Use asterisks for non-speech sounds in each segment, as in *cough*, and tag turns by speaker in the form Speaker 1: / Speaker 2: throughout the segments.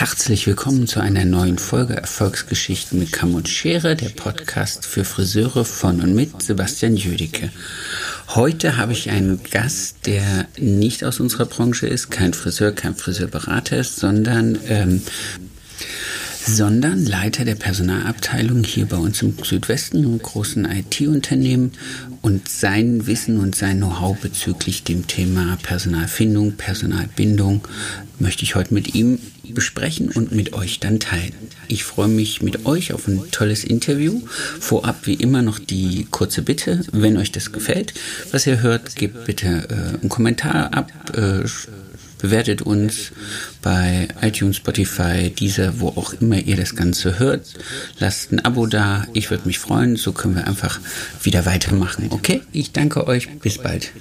Speaker 1: Herzlich willkommen zu einer neuen Folge Erfolgsgeschichten mit Kamm und Schere, der Podcast für Friseure von und mit Sebastian Jüdicke. Heute habe ich einen Gast, der nicht aus unserer Branche ist, kein Friseur, kein Friseurberater ist, sondern ähm, sondern Leiter der Personalabteilung hier bei uns im Südwesten, einem großen IT-Unternehmen. Und sein Wissen und sein Know-how bezüglich dem Thema Personalfindung, Personalbindung möchte ich heute mit ihm besprechen und mit euch dann teilen. Ich freue mich mit euch auf ein tolles Interview. Vorab wie immer noch die kurze Bitte, wenn euch das gefällt, was ihr hört, gebt bitte äh, einen Kommentar ab, äh, bewertet uns bei iTunes, Spotify, dieser, wo auch immer ihr das Ganze hört. Lasst ein Abo da, ich würde mich freuen, so können wir einfach wieder weitermachen. Okay, ich danke euch, bis bald.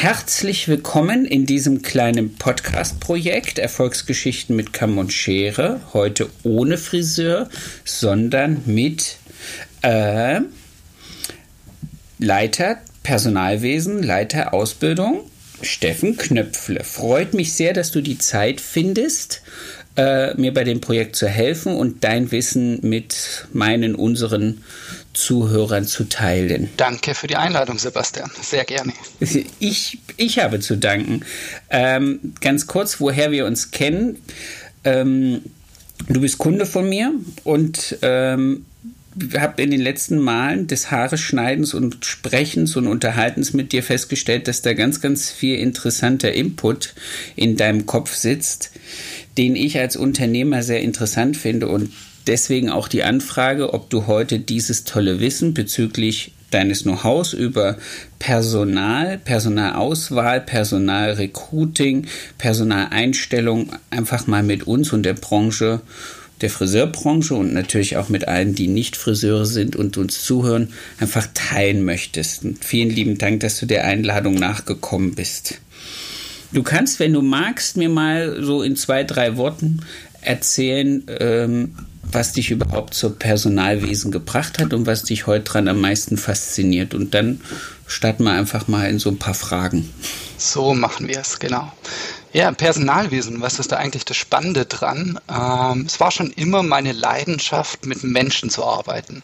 Speaker 1: Herzlich willkommen in diesem kleinen Podcast-Projekt Erfolgsgeschichten mit Kamm und Schere. Heute ohne Friseur, sondern mit äh, Leiter Personalwesen, Leiter Ausbildung, Steffen Knöpfle. Freut mich sehr, dass du die Zeit findest, äh, mir bei dem Projekt zu helfen und dein Wissen mit meinen, unseren Zuhörern zu teilen.
Speaker 2: Danke für die Einladung, Sebastian. Sehr gerne.
Speaker 1: Ich, ich habe zu danken. Ähm, ganz kurz, woher wir uns kennen. Ähm, du bist Kunde von mir und ähm, habe in den letzten Malen des Haareschneidens und Sprechens und Unterhaltens mit dir festgestellt, dass da ganz, ganz viel interessanter Input in deinem Kopf sitzt, den ich als Unternehmer sehr interessant finde und deswegen auch die Anfrage, ob du heute dieses tolle Wissen bezüglich deines Know-hows über Personal, Personalauswahl, Personalrecruiting, Personaleinstellung einfach mal mit uns und der Branche, der Friseurbranche und natürlich auch mit allen, die nicht Friseure sind und uns zuhören, einfach teilen möchtest. Und vielen lieben Dank, dass du der Einladung nachgekommen bist. Du kannst, wenn du magst, mir mal so in zwei, drei Worten erzählen, ähm, was dich überhaupt zur Personalwesen gebracht hat und was dich heute dran am meisten fasziniert. Und dann starten wir einfach mal in so ein paar Fragen.
Speaker 2: So machen wir es, genau. Ja, Personalwesen, was ist da eigentlich das Spannende dran? Ähm, es war schon immer meine Leidenschaft, mit Menschen zu arbeiten.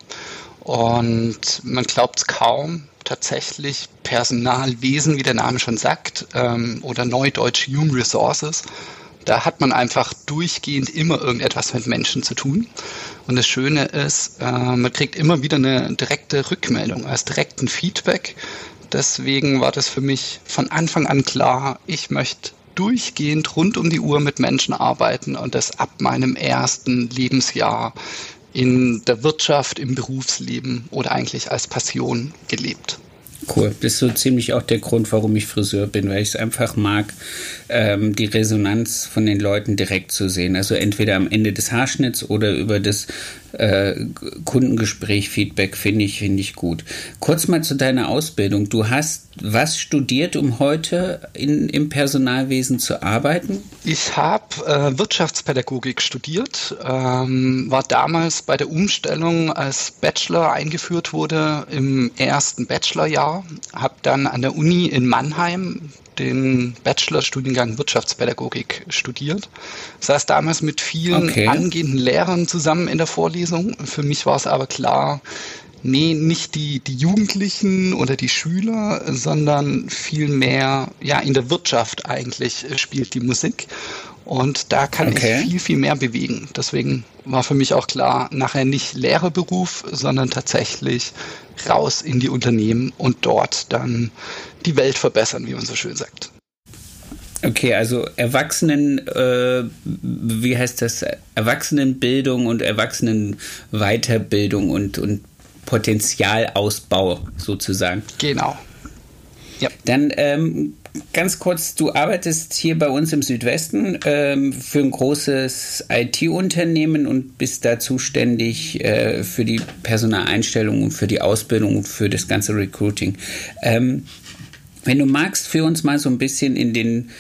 Speaker 2: Und man glaubt es kaum, tatsächlich Personalwesen, wie der Name schon sagt, ähm, oder neudeutsch Human Resources, da hat man einfach durchgehend immer irgendetwas mit Menschen zu tun. Und das Schöne ist, äh, man kriegt immer wieder eine direkte Rückmeldung, als direkten Feedback. Deswegen war das für mich von Anfang an klar, ich möchte durchgehend rund um die Uhr mit Menschen arbeiten und das ab meinem ersten Lebensjahr in der Wirtschaft, im Berufsleben oder eigentlich als Passion gelebt.
Speaker 1: Cool. Das ist so ziemlich auch der Grund, warum ich Friseur bin, weil ich es einfach mag, ähm, die Resonanz von den Leuten direkt zu sehen. Also entweder am Ende des Haarschnitts oder über das äh, Kundengespräch, Feedback finde ich, finde ich gut. Kurz mal zu deiner Ausbildung. Du hast was studiert, um heute in, im Personalwesen zu arbeiten?
Speaker 2: Ich habe äh, Wirtschaftspädagogik studiert, ähm, war damals bei der Umstellung, als Bachelor eingeführt wurde im ersten Bachelorjahr, habe dann an der Uni in Mannheim den Bachelorstudiengang Wirtschaftspädagogik studiert. Das heißt, damals mit vielen okay. angehenden Lehrern zusammen in der Vorlesung. Für mich war es aber klar, nee, nicht die, die Jugendlichen oder die Schüler, sondern vielmehr, ja, in der Wirtschaft eigentlich spielt die Musik. Und da kann okay. ich viel, viel mehr bewegen. Deswegen war für mich auch klar, nachher nicht Lehrerberuf, sondern tatsächlich raus in die Unternehmen und dort dann die Welt verbessern, wie man so schön sagt.
Speaker 1: Okay, also Erwachsenen, äh, wie heißt das? Erwachsenenbildung und Erwachsenenweiterbildung und, und Potenzialausbau sozusagen.
Speaker 2: Genau.
Speaker 1: Ja. Dann ähm, ganz kurz, du arbeitest hier bei uns im Südwesten ähm, für ein großes IT-Unternehmen und bist da zuständig äh, für die Personaleinstellung und für die Ausbildung und für das ganze Recruiting. Ähm, wenn du magst, führ uns mal so ein bisschen in den,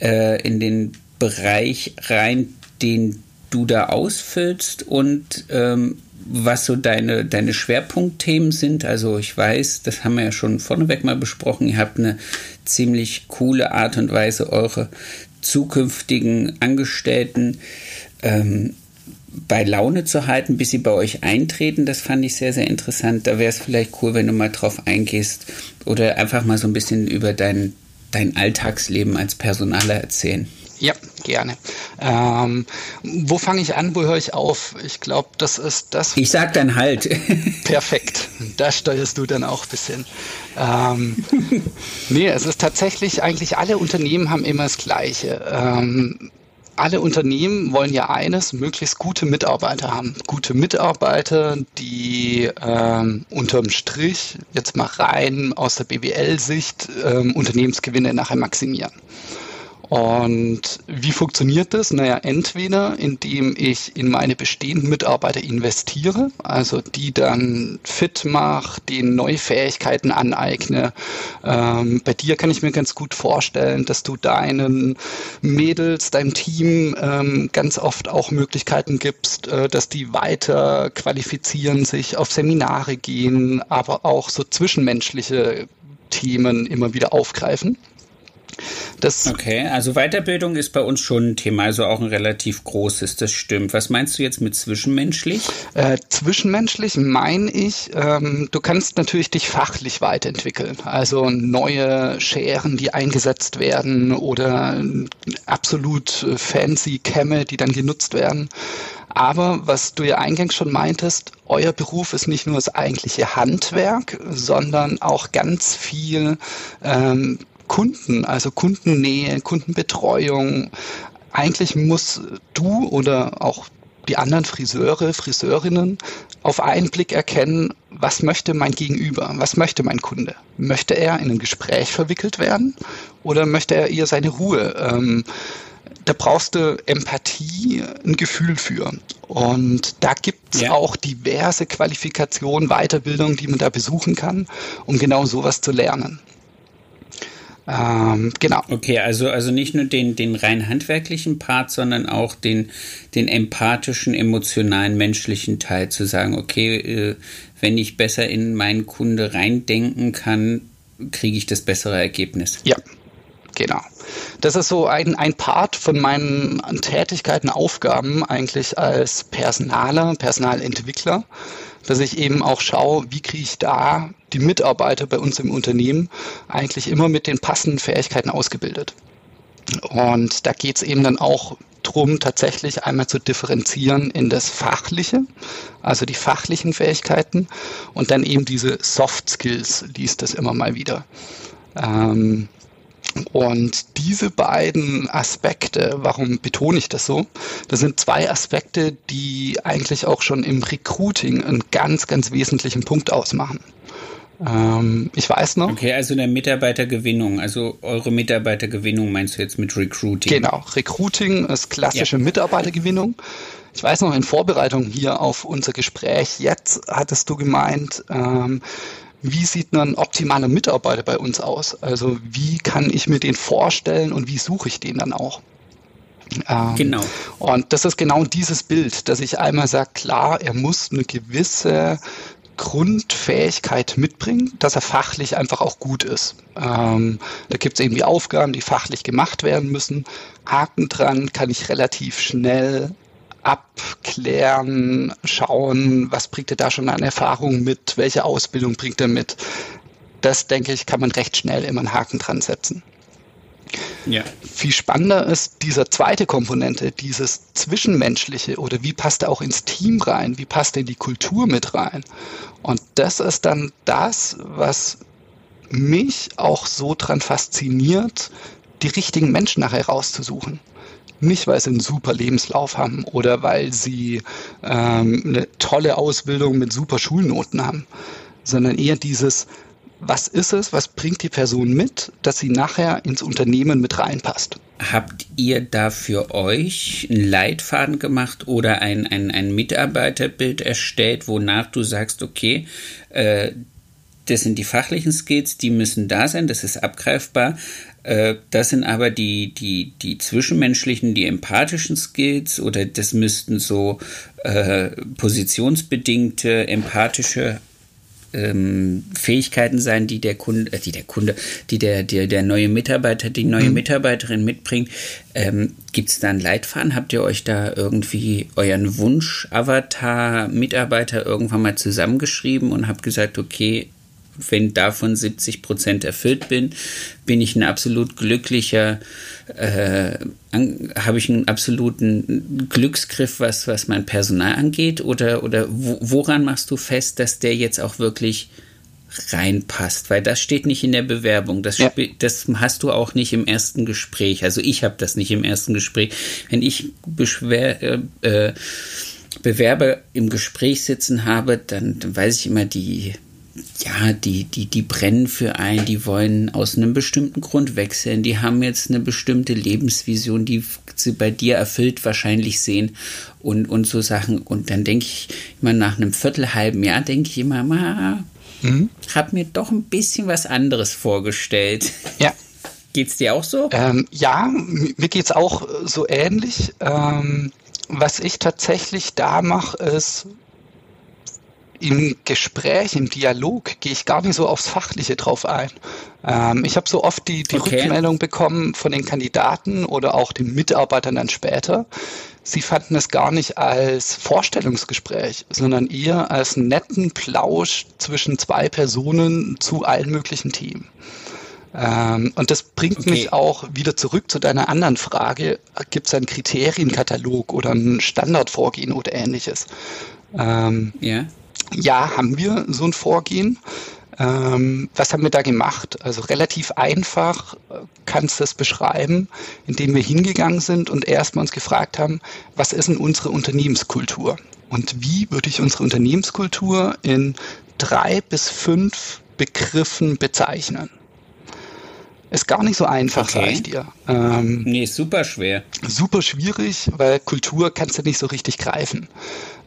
Speaker 1: äh, in den Bereich rein, den du da ausfüllst und ähm, was so deine, deine Schwerpunktthemen sind. Also ich weiß, das haben wir ja schon vorneweg mal besprochen, ihr habt eine ziemlich coole Art und Weise, eure zukünftigen Angestellten ähm, bei Laune zu halten, bis sie bei euch eintreten. Das fand ich sehr, sehr interessant. Da wäre es vielleicht cool, wenn du mal drauf eingehst oder einfach mal so ein bisschen über dein, dein Alltagsleben als Personaler erzählen.
Speaker 2: Ja, gerne. Ähm, wo fange ich an, wo höre ich auf? Ich glaube, das ist das.
Speaker 1: Ich sag dann halt. *laughs*
Speaker 2: Perfekt. Da steuerst du dann auch ein bisschen. Ähm, nee, es ist tatsächlich, eigentlich alle Unternehmen haben immer das Gleiche. Ähm, alle Unternehmen wollen ja eines, möglichst gute Mitarbeiter haben. Gute Mitarbeiter, die ähm, unterm Strich, jetzt mal rein aus der BWL-Sicht, ähm, Unternehmensgewinne nachher maximieren. Und wie funktioniert das? Naja, entweder indem ich in meine bestehenden Mitarbeiter investiere, also die dann fit mache, denen neue Fähigkeiten aneigne. Ähm, bei dir kann ich mir ganz gut vorstellen, dass du deinen Mädels, deinem Team ähm, ganz oft auch Möglichkeiten gibst, äh, dass die weiter qualifizieren, sich auf Seminare gehen, aber auch so zwischenmenschliche Themen immer wieder aufgreifen.
Speaker 1: Das okay, also Weiterbildung ist bei uns schon ein Thema, also auch ein relativ großes, das stimmt. Was meinst du jetzt mit zwischenmenschlich?
Speaker 2: Äh, zwischenmenschlich meine ich, ähm, du kannst natürlich dich fachlich weiterentwickeln. Also neue Scheren, die eingesetzt werden oder absolut fancy Kämme, die dann genutzt werden. Aber was du ja eingangs schon meintest, euer Beruf ist nicht nur das eigentliche Handwerk, sondern auch ganz viel ähm, Kunden, also Kundennähe, Kundenbetreuung. Eigentlich muss du oder auch die anderen Friseure, Friseurinnen auf einen Blick erkennen, was möchte mein Gegenüber, was möchte mein Kunde. Möchte er in ein Gespräch verwickelt werden oder möchte er eher seine Ruhe? Ähm, da brauchst du Empathie, ein Gefühl für. Und da gibt es ja. auch diverse Qualifikationen, Weiterbildungen, die man da besuchen kann, um genau sowas zu lernen.
Speaker 1: Ähm, genau. Okay, also, also nicht nur den, den rein handwerklichen Part, sondern auch den, den empathischen, emotionalen, menschlichen Teil zu sagen, okay, äh, wenn ich besser in meinen Kunde reindenken kann, kriege ich das bessere Ergebnis.
Speaker 2: Ja, genau. Das ist so ein, ein Part von meinen Tätigkeiten, Aufgaben eigentlich als Personaler, Personalentwickler dass ich eben auch schaue, wie kriege ich da die Mitarbeiter bei uns im Unternehmen eigentlich immer mit den passenden Fähigkeiten ausgebildet. Und da geht es eben dann auch darum, tatsächlich einmal zu differenzieren in das Fachliche, also die fachlichen Fähigkeiten und dann eben diese Soft Skills, liest das immer mal wieder. Ähm, und diese beiden Aspekte, warum betone ich das so? Das sind zwei Aspekte, die eigentlich auch schon im Recruiting einen ganz, ganz wesentlichen Punkt ausmachen. Ähm, ich weiß noch.
Speaker 1: Okay, also der Mitarbeitergewinnung, also eure Mitarbeitergewinnung meinst du jetzt mit Recruiting?
Speaker 2: Genau, Recruiting ist klassische ja. Mitarbeitergewinnung. Ich weiß noch, in Vorbereitung hier auf unser Gespräch jetzt hattest du gemeint, ähm, wie sieht ein optimaler Mitarbeiter bei uns aus? Also wie kann ich mir den vorstellen und wie suche ich den dann auch? Ähm, genau. Und das ist genau dieses Bild, dass ich einmal sage, klar, er muss eine gewisse Grundfähigkeit mitbringen, dass er fachlich einfach auch gut ist. Ähm, da gibt es irgendwie Aufgaben, die fachlich gemacht werden müssen. Haken dran kann ich relativ schnell abklären, schauen, was bringt er da schon an Erfahrung mit, welche Ausbildung bringt er mit. Das, denke ich, kann man recht schnell immer einen Haken dran setzen. Ja. Viel spannender ist diese zweite Komponente, dieses Zwischenmenschliche oder wie passt er auch ins Team rein, wie passt er in die Kultur mit rein. Und das ist dann das, was mich auch so dran fasziniert, die richtigen Menschen nachher rauszusuchen. Nicht, weil sie einen super Lebenslauf haben oder weil sie ähm, eine tolle Ausbildung mit super Schulnoten haben, sondern eher dieses, was ist es, was bringt die Person mit, dass sie nachher ins Unternehmen mit reinpasst.
Speaker 1: Habt ihr da für euch einen Leitfaden gemacht oder ein, ein, ein Mitarbeiterbild erstellt, wonach du sagst, okay, äh, das sind die fachlichen Skills, die müssen da sein, das ist abgreifbar. Äh, das sind aber die, die, die zwischenmenschlichen, die empathischen Skills oder das müssten so äh, positionsbedingte, empathische ähm, Fähigkeiten sein, die der Kunde, äh, die der Kunde, die der, der, der neue Mitarbeiter, die neue mhm. Mitarbeiterin mitbringt. Ähm, Gibt es da einen Leitfaden? Habt ihr euch da irgendwie euren Wunsch-Avatar-Mitarbeiter irgendwann mal zusammengeschrieben und habt gesagt, okay, wenn davon 70 Prozent erfüllt bin, bin ich ein absolut glücklicher, äh, habe ich einen absoluten Glücksgriff, was, was mein Personal angeht? Oder, oder woran machst du fest, dass der jetzt auch wirklich reinpasst? Weil das steht nicht in der Bewerbung. Das, ja. das hast du auch nicht im ersten Gespräch. Also ich habe das nicht im ersten Gespräch. Wenn ich beschwer, äh, äh Bewerber im Gespräch sitzen habe, dann, dann weiß ich immer, die ja, die, die, die brennen für einen, die wollen aus einem bestimmten Grund wechseln, die haben jetzt eine bestimmte Lebensvision, die sie bei dir erfüllt wahrscheinlich sehen und, und so Sachen. Und dann denke ich immer nach einem Viertelhalben Jahr, denke ich immer, ma, mhm. hab mir doch ein bisschen was anderes vorgestellt.
Speaker 2: Ja. *laughs*
Speaker 1: Geht's dir auch so?
Speaker 2: Ähm, ja, mir geht's auch so ähnlich. Ähm, was ich tatsächlich da mache, ist, im Gespräch, im Dialog gehe ich gar nicht so aufs Fachliche drauf ein. Ähm, ich habe so oft die, die okay. Rückmeldung bekommen von den Kandidaten oder auch den Mitarbeitern dann später. Sie fanden es gar nicht als Vorstellungsgespräch, sondern eher als netten Plausch zwischen zwei Personen zu allen möglichen Themen. Ähm, und das bringt okay. mich auch wieder zurück zu deiner anderen Frage. Gibt es einen Kriterienkatalog oder ein Standardvorgehen oder ähnliches?
Speaker 1: Ähm, ja.
Speaker 2: Ja, haben wir so ein Vorgehen. Ähm, was haben wir da gemacht? Also relativ einfach äh, kannst du es beschreiben, indem wir hingegangen sind und erstmal uns gefragt haben, was ist denn unsere Unternehmenskultur? Und wie würde ich unsere Unternehmenskultur in drei bis fünf Begriffen bezeichnen? Ist gar nicht so einfach, okay. sag ich dir.
Speaker 1: Ähm, nee, super schwer.
Speaker 2: Super schwierig, weil Kultur kannst du nicht so richtig greifen.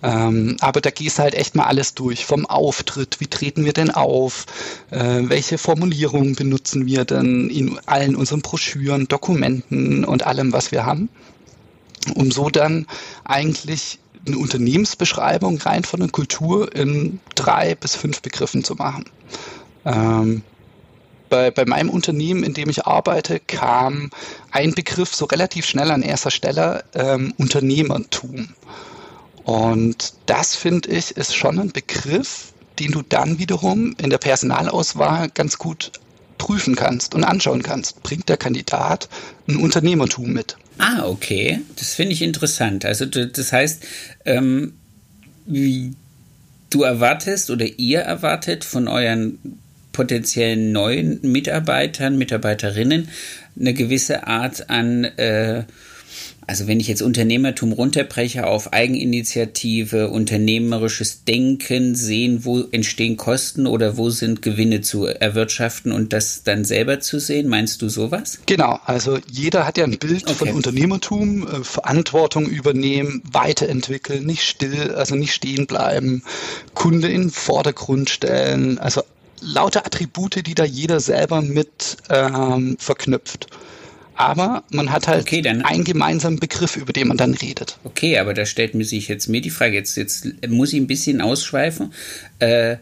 Speaker 2: Ähm, aber da gehst du halt echt mal alles durch. Vom Auftritt, wie treten wir denn auf? Äh, welche Formulierungen benutzen wir denn in allen unseren Broschüren, Dokumenten und allem, was wir haben? Um so dann eigentlich eine Unternehmensbeschreibung rein von der Kultur in drei bis fünf Begriffen zu machen. Ähm, bei, bei meinem Unternehmen, in dem ich arbeite, kam ein Begriff so relativ schnell an erster Stelle, ähm, Unternehmertum. Und das finde ich ist schon ein Begriff, den du dann wiederum in der Personalauswahl ganz gut prüfen kannst und anschauen kannst. Bringt der Kandidat ein Unternehmertum mit?
Speaker 1: Ah, okay. Das finde ich interessant. Also das heißt, ähm, wie du erwartest oder ihr erwartet von euren potenziellen neuen Mitarbeitern, Mitarbeiterinnen eine gewisse Art an, äh, also wenn ich jetzt Unternehmertum runterbreche auf Eigeninitiative, unternehmerisches Denken, sehen, wo entstehen Kosten oder wo sind Gewinne zu erwirtschaften und das dann selber zu sehen, meinst du sowas?
Speaker 2: Genau, also jeder hat ja ein Bild okay. von Unternehmertum, äh, Verantwortung übernehmen, weiterentwickeln, nicht still, also nicht stehen bleiben, Kunde in den Vordergrund stellen, also lauter Attribute, die da jeder selber mit ähm, verknüpft. Aber man hat halt okay, dann, einen gemeinsamen Begriff, über den man dann redet.
Speaker 1: Okay, aber da stellt mir sich jetzt mir die Frage, jetzt, jetzt muss ich ein bisschen ausschweifen. Äh,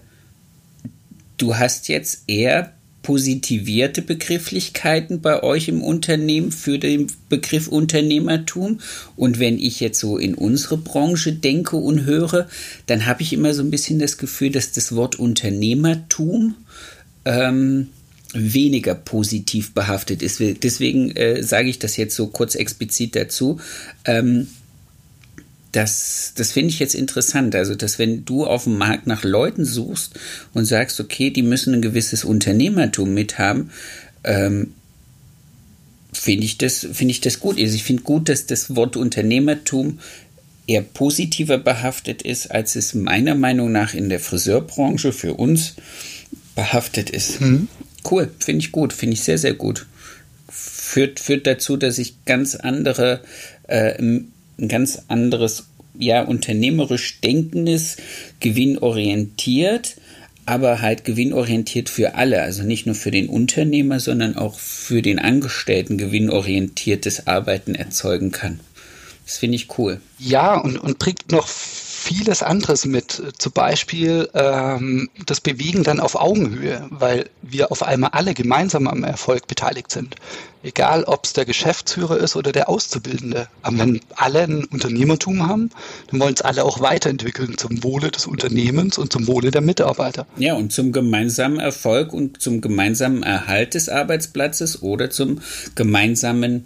Speaker 1: du hast jetzt eher positivierte Begrifflichkeiten bei euch im Unternehmen für den Begriff Unternehmertum. Und wenn ich jetzt so in unsere Branche denke und höre, dann habe ich immer so ein bisschen das Gefühl, dass das Wort Unternehmertum ähm, weniger positiv behaftet ist. Deswegen äh, sage ich das jetzt so kurz explizit dazu. Ähm, das, das finde ich jetzt interessant. Also, dass wenn du auf dem Markt nach Leuten suchst und sagst, okay, die müssen ein gewisses Unternehmertum mithaben, ähm, finde ich, das, find ich das gut. Also ich finde gut, dass das Wort Unternehmertum eher positiver behaftet ist, als es meiner Meinung nach in der Friseurbranche für uns behaftet ist. Mhm. Cool, finde ich gut, finde ich sehr, sehr gut. Führt, führt dazu, dass ich ganz andere äh, ein ganz anderes, ja, unternehmerisch denkendes, gewinnorientiert, aber halt gewinnorientiert für alle, also nicht nur für den Unternehmer, sondern auch für den Angestellten gewinnorientiertes Arbeiten erzeugen kann. Das finde ich cool.
Speaker 2: Ja, und, und bringt noch vieles anderes mit. Zum Beispiel ähm, das Bewegen dann auf Augenhöhe, weil wir auf einmal alle gemeinsam am Erfolg beteiligt sind. Egal, ob es der Geschäftsführer ist oder der Auszubildende. Aber wenn alle ein Unternehmertum haben, dann wollen es alle auch weiterentwickeln zum Wohle des Unternehmens und zum Wohle der Mitarbeiter.
Speaker 1: Ja, und zum gemeinsamen Erfolg und zum gemeinsamen Erhalt des Arbeitsplatzes oder zum gemeinsamen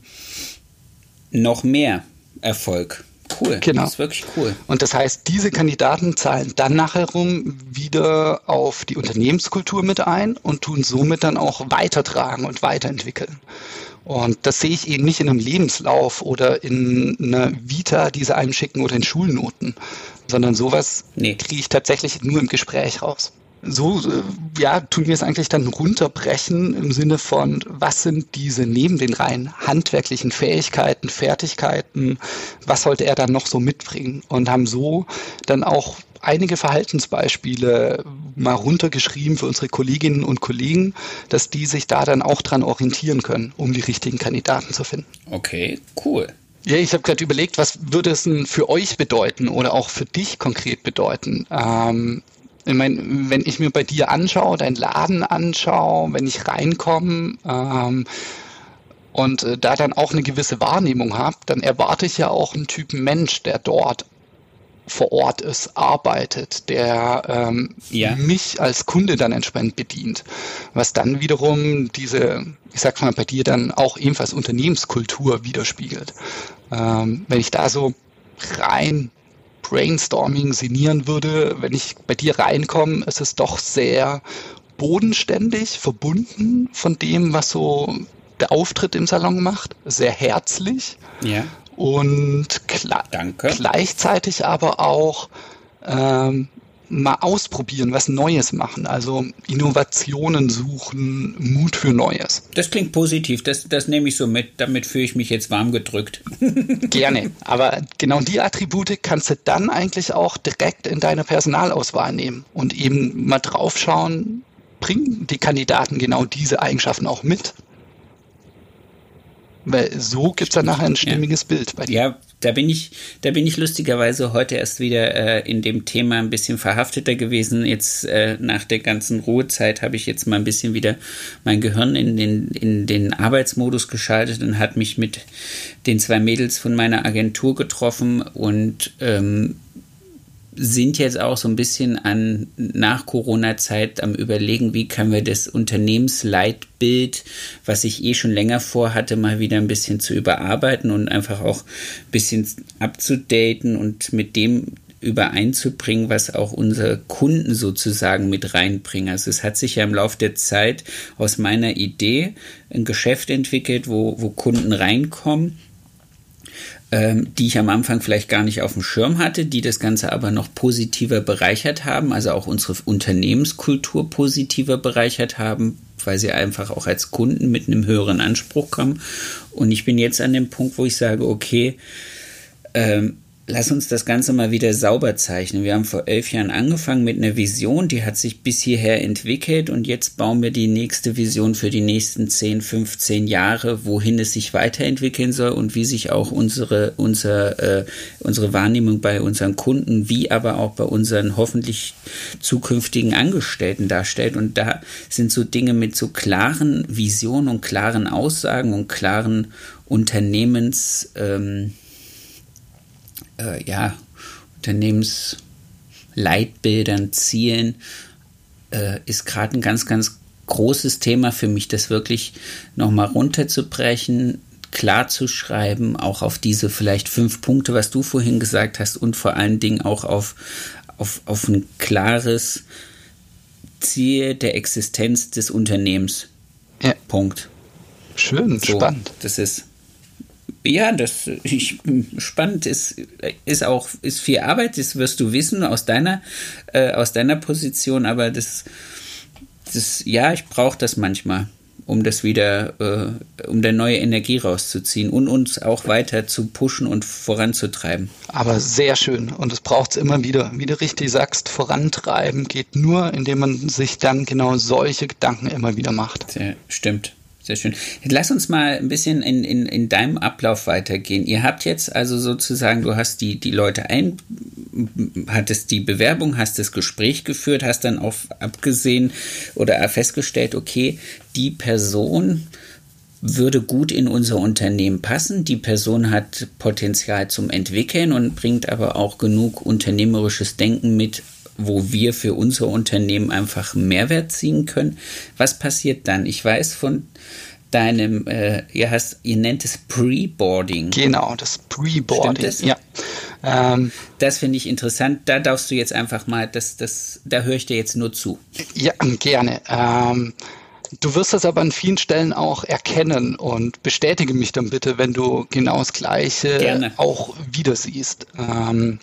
Speaker 1: noch mehr Erfolg. Cool.
Speaker 2: Genau.
Speaker 1: Das ist wirklich cool.
Speaker 2: Und das heißt, diese Kandidaten zahlen dann nachher rum wieder auf die Unternehmenskultur mit ein und tun somit dann auch weitertragen und weiterentwickeln. Und das sehe ich eben nicht in einem Lebenslauf oder in einer Vita, die sie einem schicken oder in Schulnoten, sondern sowas nee. kriege ich tatsächlich nur im Gespräch raus so äh, ja, tun wir es eigentlich dann runterbrechen im Sinne von, was sind diese neben den rein handwerklichen Fähigkeiten, Fertigkeiten, was sollte er dann noch so mitbringen und haben so dann auch einige Verhaltensbeispiele mal runtergeschrieben für unsere Kolleginnen und Kollegen, dass die sich da dann auch dran orientieren können, um die richtigen Kandidaten zu finden.
Speaker 1: Okay, cool.
Speaker 2: Ja, ich habe gerade überlegt, was würde es denn für euch bedeuten oder auch für dich konkret bedeuten? Ähm, ich meine, wenn ich mir bei dir anschaue, deinen Laden anschaue, wenn ich reinkomme ähm, und äh, da dann auch eine gewisse Wahrnehmung habe, dann erwarte ich ja auch einen Typen Mensch, der dort vor Ort ist, arbeitet, der ähm, ja. mich als Kunde dann entsprechend bedient. Was dann wiederum diese, ich sag's mal, bei dir dann auch ebenfalls Unternehmenskultur widerspiegelt. Ähm, wenn ich da so rein Brainstorming sinnieren würde, wenn ich bei dir reinkomme, ist es doch sehr bodenständig, verbunden von dem, was so der Auftritt im Salon macht, sehr herzlich.
Speaker 1: Ja.
Speaker 2: Und gleichzeitig aber auch ähm, mal ausprobieren, was Neues machen, also Innovationen suchen, Mut für Neues.
Speaker 1: Das klingt positiv, das, das nehme ich so mit, damit fühle ich mich jetzt warm gedrückt. *laughs*
Speaker 2: Gerne, aber genau die Attribute kannst du dann eigentlich auch direkt in deine Personalauswahl nehmen und eben mal draufschauen, bringen die Kandidaten genau diese Eigenschaften auch mit. Weil so gibt es dann nachher ein stimmiges ja. Bild
Speaker 1: bei dir. Ja, da bin ich, da bin ich lustigerweise heute erst wieder äh, in dem Thema ein bisschen verhafteter gewesen. Jetzt äh, nach der ganzen Ruhezeit habe ich jetzt mal ein bisschen wieder mein Gehirn in den, in den Arbeitsmodus geschaltet und hat mich mit den zwei Mädels von meiner Agentur getroffen und ähm, sind jetzt auch so ein bisschen an nach Corona-Zeit am überlegen, wie können wir das Unternehmensleitbild, was ich eh schon länger vorhatte, mal wieder ein bisschen zu überarbeiten und einfach auch ein bisschen abzudaten und mit dem übereinzubringen, was auch unsere Kunden sozusagen mit reinbringen. Also es hat sich ja im Laufe der Zeit aus meiner Idee ein Geschäft entwickelt, wo, wo Kunden reinkommen ähm, die ich am Anfang vielleicht gar nicht auf dem Schirm hatte, die das Ganze aber noch positiver bereichert haben, also auch unsere Unternehmenskultur positiver bereichert haben, weil sie einfach auch als Kunden mit einem höheren Anspruch kommen. Und ich bin jetzt an dem Punkt, wo ich sage, okay, ähm, lass uns das Ganze mal wieder sauber zeichnen. Wir haben vor elf Jahren angefangen mit einer Vision, die hat sich bis hierher entwickelt und jetzt bauen wir die nächste Vision für die nächsten 10, 15 Jahre, wohin es sich weiterentwickeln soll und wie sich auch unsere, unser, äh, unsere Wahrnehmung bei unseren Kunden, wie aber auch bei unseren hoffentlich zukünftigen Angestellten darstellt. Und da sind so Dinge mit so klaren Visionen und klaren Aussagen und klaren Unternehmens, ähm, äh, ja, Unternehmensleitbildern, Zielen, äh, ist gerade ein ganz, ganz großes Thema für mich, das wirklich nochmal runterzubrechen, klar zu schreiben, auch auf diese vielleicht fünf Punkte, was du vorhin gesagt hast, und vor allen Dingen auch auf, auf, auf ein klares Ziel der Existenz des Unternehmens.
Speaker 2: Ja.
Speaker 1: Punkt.
Speaker 2: Schön, so, spannend.
Speaker 1: Das ist ja, das ich, spannend ist, ist auch ist viel Arbeit, das wirst du wissen aus deiner äh, aus deiner Position, aber das, das ja, ich brauche das manchmal, um das wieder, äh, um da neue Energie rauszuziehen und uns auch weiter zu pushen und voranzutreiben.
Speaker 2: Aber sehr schön. Und es braucht es immer wieder. Wie du richtig sagst, vorantreiben geht nur, indem man sich dann genau solche Gedanken immer wieder macht.
Speaker 1: Sehr, stimmt. Sehr schön. Lass uns mal ein bisschen in, in, in deinem Ablauf weitergehen. Ihr habt jetzt also sozusagen, du hast die, die Leute ein, hattest die Bewerbung, hast das Gespräch geführt, hast dann auch abgesehen oder festgestellt, okay, die Person würde gut in unser Unternehmen passen. Die Person hat Potenzial zum Entwickeln und bringt aber auch genug unternehmerisches Denken mit, wo wir für unser Unternehmen einfach Mehrwert ziehen können. Was passiert dann? Ich weiß von deinem, äh, ihr, hast, ihr nennt es Pre-Boarding.
Speaker 2: Genau, das Pre-Boarding.
Speaker 1: Das? Ja. Ähm, das finde ich interessant. Da darfst du jetzt einfach mal, das, das, da höre ich dir jetzt nur zu.
Speaker 2: Ja, gerne. Ähm, du wirst das aber an vielen Stellen auch erkennen und bestätige mich dann bitte, wenn du genau das Gleiche gerne. auch wieder siehst. Ähm,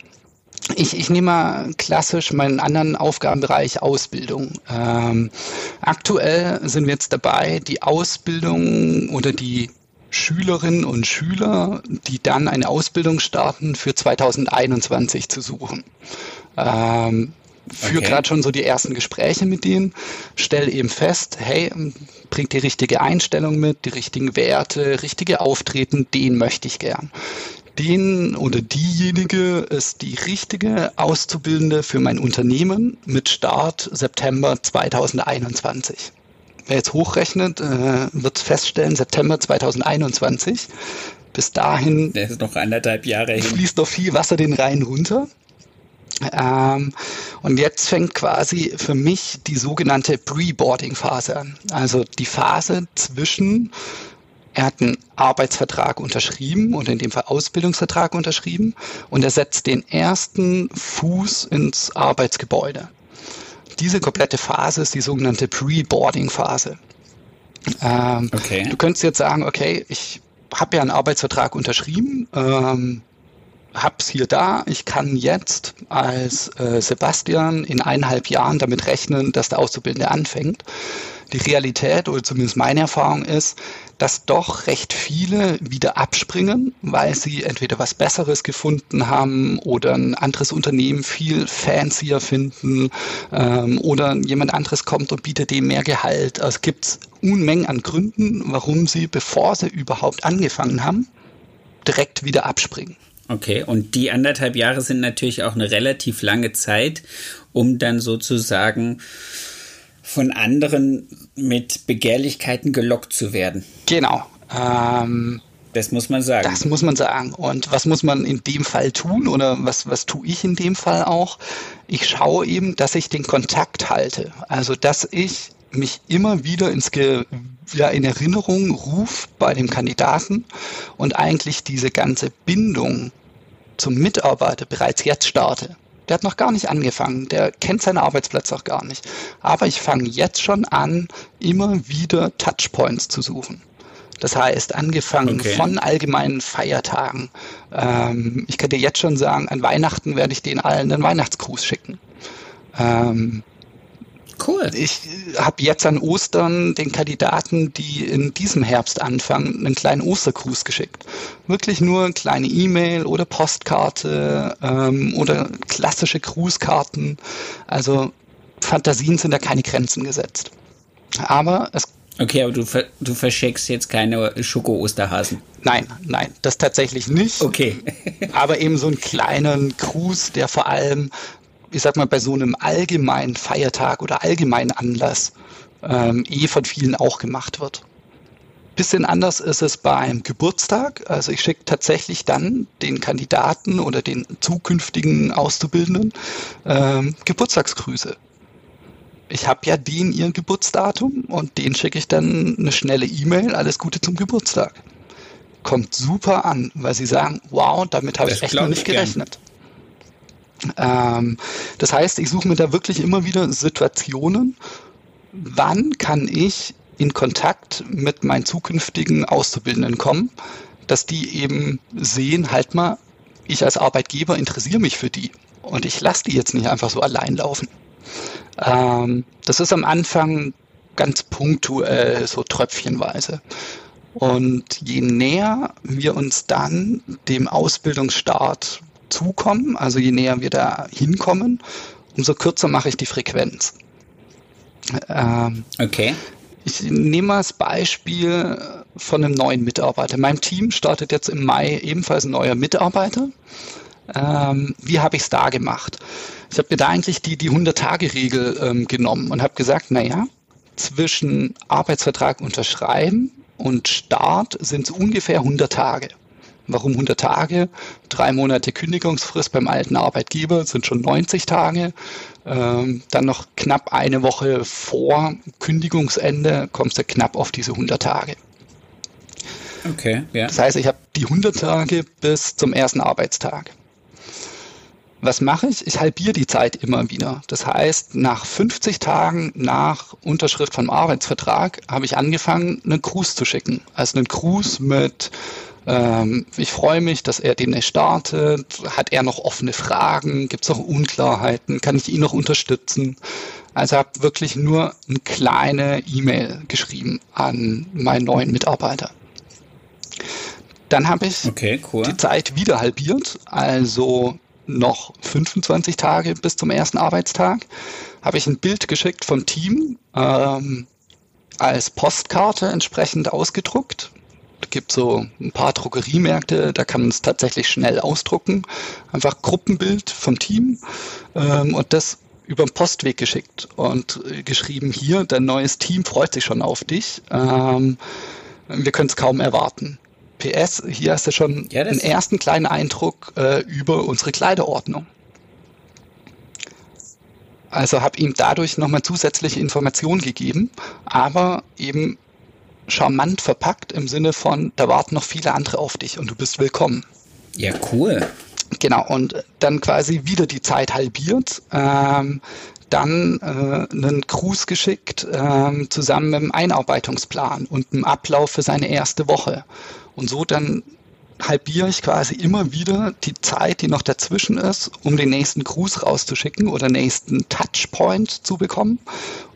Speaker 2: ich, ich nehme mal klassisch meinen anderen Aufgabenbereich Ausbildung. Ähm, aktuell sind wir jetzt dabei, die Ausbildung oder die Schülerinnen und Schüler, die dann eine Ausbildung starten, für 2021 zu suchen. Ähm, führe okay. gerade schon so die ersten Gespräche mit denen, stelle eben fest, hey, bringt die richtige Einstellung mit, die richtigen Werte, richtige Auftreten, den möchte ich gern den oder diejenige ist die richtige Auszubildende für mein Unternehmen mit Start September 2021. Wer jetzt hochrechnet, äh, wird feststellen, September 2021. Bis dahin
Speaker 1: Der ist noch anderthalb Jahre hin.
Speaker 2: fließt noch viel Wasser den Rhein runter. Ähm, und jetzt fängt quasi für mich die sogenannte Pre-Boarding-Phase an. Also die Phase zwischen er hat einen Arbeitsvertrag unterschrieben oder in dem Fall Ausbildungsvertrag unterschrieben und er setzt den ersten Fuß ins Arbeitsgebäude. Diese komplette Phase ist die sogenannte Pre-Boarding-Phase. Ähm, okay. Du könntest jetzt sagen, okay, ich habe ja einen Arbeitsvertrag unterschrieben, ähm, hab's hier da, ich kann jetzt als äh, Sebastian in eineinhalb Jahren damit rechnen, dass der Auszubildende anfängt. Die Realität oder zumindest meine Erfahrung ist, dass doch recht viele wieder abspringen, weil sie entweder was Besseres gefunden haben oder ein anderes Unternehmen viel fancier finden ähm, oder jemand anderes kommt und bietet dem mehr Gehalt. Also es gibt Unmengen an Gründen, warum sie, bevor sie überhaupt angefangen haben, direkt wieder abspringen.
Speaker 1: Okay, und die anderthalb Jahre sind natürlich auch eine relativ lange Zeit, um dann sozusagen von anderen mit Begehrlichkeiten gelockt zu werden.
Speaker 2: Genau. Ähm,
Speaker 1: das muss man sagen.
Speaker 2: Das muss man sagen. Und was muss man in dem Fall tun oder was, was tue ich in dem Fall auch? Ich schaue eben, dass ich den Kontakt halte. Also, dass ich mich immer wieder ins Ge ja, in Erinnerung rufe bei dem Kandidaten und eigentlich diese ganze Bindung zum Mitarbeiter bereits jetzt starte. Der hat noch gar nicht angefangen. Der kennt seinen Arbeitsplatz auch gar nicht. Aber ich fange jetzt schon an, immer wieder Touchpoints zu suchen. Das heißt, angefangen okay. von allgemeinen Feiertagen. Ähm, ich kann dir jetzt schon sagen, an Weihnachten werde ich den allen einen Weihnachtsgruß schicken. Ähm, Cool. Ich habe jetzt an Ostern den Kandidaten, die in diesem Herbst anfangen, einen kleinen Ostergruß geschickt. Wirklich nur eine kleine E-Mail oder Postkarte ähm, oder klassische Grußkarten. Also Fantasien sind da keine Grenzen gesetzt. Aber es
Speaker 1: Okay, aber du, du verschenkst jetzt keine Schoko-Osterhasen.
Speaker 2: Nein, nein, das tatsächlich nicht.
Speaker 1: Okay.
Speaker 2: aber eben so einen kleinen Gruß, der vor allem ich sag mal, bei so einem allgemeinen Feiertag oder allgemeinen Anlass ähm, eh von vielen auch gemacht wird. Bisschen anders ist es beim Geburtstag. Also ich schicke tatsächlich dann den Kandidaten oder den zukünftigen Auszubildenden ähm, Geburtstagsgrüße. Ich habe ja den ihr Geburtsdatum und den schicke ich dann eine schnelle E-Mail, alles Gute zum Geburtstag. Kommt super an, weil sie sagen, wow, damit habe ich echt noch nicht gerechnet. Ähm, das heißt, ich suche mir da wirklich immer wieder Situationen, wann kann ich in Kontakt mit meinen zukünftigen Auszubildenden kommen, dass die eben sehen, halt mal, ich als Arbeitgeber interessiere mich für die und ich lasse die jetzt nicht einfach so allein laufen. Ähm, das ist am Anfang ganz punktuell, so tröpfchenweise. Und je näher wir uns dann dem Ausbildungsstart zukommen, also je näher wir da hinkommen, umso kürzer mache ich die Frequenz.
Speaker 1: Ähm, okay.
Speaker 2: Ich nehme mal das Beispiel von einem neuen Mitarbeiter. In meinem Team startet jetzt im Mai ebenfalls ein neuer Mitarbeiter. Ähm, wie habe ich es da gemacht? Ich habe mir da eigentlich die, die 100-Tage-Regel ähm, genommen und habe gesagt, naja, zwischen Arbeitsvertrag unterschreiben und Start sind es ungefähr 100 Tage. Warum 100 Tage? Drei Monate Kündigungsfrist beim alten Arbeitgeber sind schon 90 Tage. Ähm, dann noch knapp eine Woche vor Kündigungsende kommst du knapp auf diese 100 Tage.
Speaker 1: Okay, ja.
Speaker 2: Das heißt, ich habe die 100 Tage bis zum ersten Arbeitstag. Was mache ich? Ich halbiere die Zeit immer wieder. Das heißt, nach 50 Tagen nach Unterschrift vom Arbeitsvertrag habe ich angefangen, einen Gruß zu schicken. Also einen Gruß mit, ähm, ich freue mich, dass er den startet. Hat er noch offene Fragen? Gibt es noch Unklarheiten? Kann ich ihn noch unterstützen? Also habe wirklich nur eine kleine E-Mail geschrieben an meinen neuen Mitarbeiter. Dann habe ich
Speaker 1: okay, cool.
Speaker 2: die Zeit wieder halbiert, also noch 25 Tage bis zum ersten Arbeitstag, habe ich ein Bild geschickt vom Team ähm, als Postkarte entsprechend ausgedruckt. Es gibt so ein paar Drogeriemärkte, da kann man es tatsächlich schnell ausdrucken. Einfach Gruppenbild vom Team ähm, und das über den Postweg geschickt und äh, geschrieben, hier, dein neues Team freut sich schon auf dich. Ähm, wir können es kaum erwarten. PS, hier hast du schon ja, einen ersten kleinen Eindruck äh, über unsere Kleiderordnung. Also habe ihm dadurch nochmal zusätzliche Informationen gegeben, aber eben charmant verpackt im Sinne von, da warten noch viele andere auf dich und du bist willkommen.
Speaker 1: Ja, cool.
Speaker 2: Genau, und dann quasi wieder die Zeit halbiert. Ähm, dann äh, einen Gruß geschickt, äh, zusammen mit einem Einarbeitungsplan und einem Ablauf für seine erste Woche. Und so dann halbiere ich quasi immer wieder die Zeit, die noch dazwischen ist, um den nächsten Gruß rauszuschicken oder nächsten Touchpoint zu bekommen,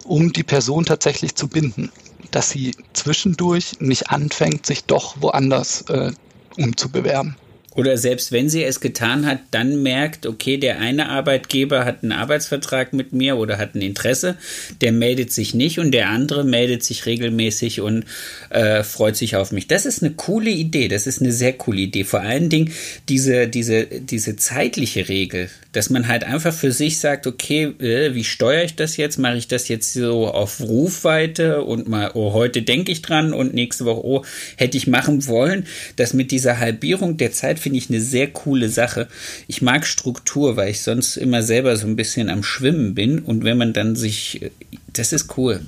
Speaker 2: um die Person tatsächlich zu binden, dass sie zwischendurch nicht anfängt, sich doch woanders äh, umzubewerben.
Speaker 1: Oder selbst wenn sie es getan hat, dann merkt, okay, der eine Arbeitgeber hat einen Arbeitsvertrag mit mir oder hat ein Interesse, der meldet sich nicht und der andere meldet sich regelmäßig und äh, freut sich auf mich. Das ist eine coole Idee, das ist eine sehr coole Idee. Vor allen Dingen diese, diese, diese zeitliche Regel, dass man halt einfach für sich sagt, okay, äh, wie steuere ich das jetzt? Mache ich das jetzt so auf Rufweite und mal, oh, heute denke ich dran und nächste Woche, oh, hätte ich machen wollen, dass mit dieser Halbierung der Zeit finde ich eine sehr coole Sache. Ich mag Struktur, weil ich sonst immer selber so ein bisschen am Schwimmen bin und wenn man dann sich, das ist cool.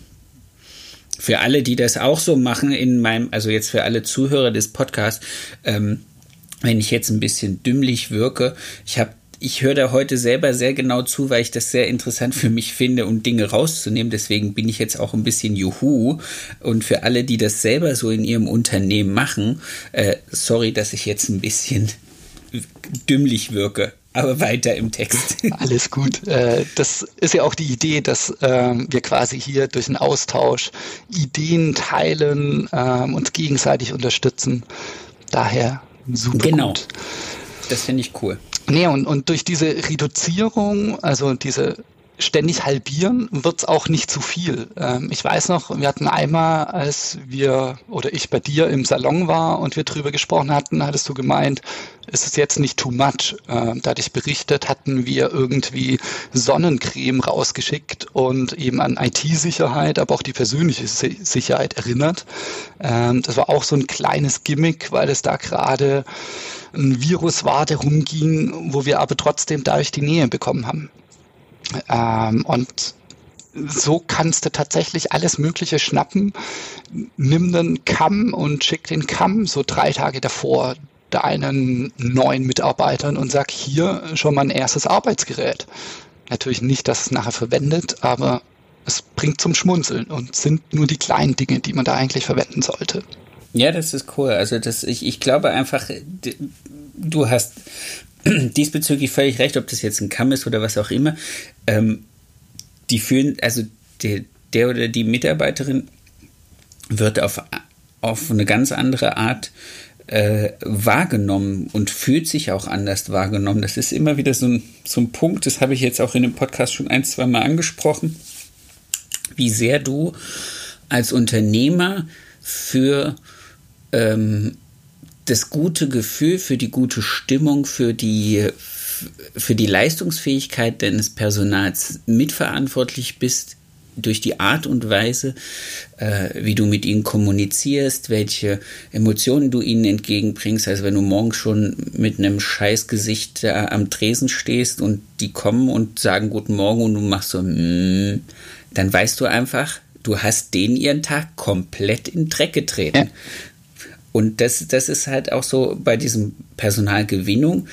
Speaker 1: Für alle, die das auch so machen in meinem, also jetzt für alle Zuhörer des Podcasts, ähm, wenn ich jetzt ein bisschen dümmlich wirke, ich habe ich höre da heute selber sehr genau zu, weil ich das sehr interessant für mich finde, um Dinge rauszunehmen. Deswegen bin ich jetzt auch ein bisschen Juhu. Und für alle, die das selber so in ihrem Unternehmen machen, äh, sorry, dass ich jetzt ein bisschen dümmlich wirke. Aber weiter im Text. *laughs*
Speaker 2: Alles gut. Äh, das ist ja auch die Idee, dass ähm, wir quasi hier durch einen Austausch Ideen teilen, ähm, uns gegenseitig unterstützen. Daher super.
Speaker 1: Genau.
Speaker 2: Gut.
Speaker 1: Das finde ich cool.
Speaker 2: Nee, und, und durch diese Reduzierung, also diese ständig halbieren, wird's auch nicht zu viel. Ähm, ich weiß noch, wir hatten einmal, als wir oder ich bei dir im Salon war und wir drüber gesprochen hatten, hattest du gemeint, ist es jetzt nicht too much. Ähm, da hatte ich berichtet, hatten wir irgendwie Sonnencreme rausgeschickt und eben an IT-Sicherheit, aber auch die persönliche Sicherheit erinnert. Ähm, das war auch so ein kleines Gimmick, weil es da gerade ein Virus war, der rumging, wo wir aber trotzdem dadurch die Nähe bekommen haben. Ähm, und so kannst du tatsächlich alles Mögliche schnappen. Nimm den Kamm und schick den Kamm so drei Tage davor deinen neuen Mitarbeitern und sag hier schon mal ein erstes Arbeitsgerät. Natürlich nicht, dass es nachher verwendet, aber es bringt zum Schmunzeln und sind nur die kleinen Dinge, die man da eigentlich verwenden sollte.
Speaker 1: Ja, das ist cool. Also das, ich, ich glaube einfach, du hast *clears throat* diesbezüglich völlig recht, ob das jetzt ein Kamm ist oder was auch immer. Ähm, die fühlen, also die, der oder die Mitarbeiterin wird auf, auf eine ganz andere Art äh, wahrgenommen und fühlt sich auch anders wahrgenommen. Das ist immer wieder so ein, so ein Punkt, das habe ich jetzt auch in dem Podcast schon ein, zwei Mal angesprochen, wie sehr du als Unternehmer für ähm, das gute Gefühl, für die gute Stimmung, für die, für die Leistungsfähigkeit deines Personals mitverantwortlich bist durch die Art und Weise, äh, wie du mit ihnen kommunizierst, welche Emotionen du ihnen entgegenbringst. Also wenn du morgens schon mit einem Scheißgesicht da am Tresen stehst und die kommen und sagen Guten Morgen und du machst so, mm, dann weißt du einfach, du hast denen ihren Tag komplett in Dreck getreten. Ja. Und das, das ist halt auch so bei diesem Personalgewinnung.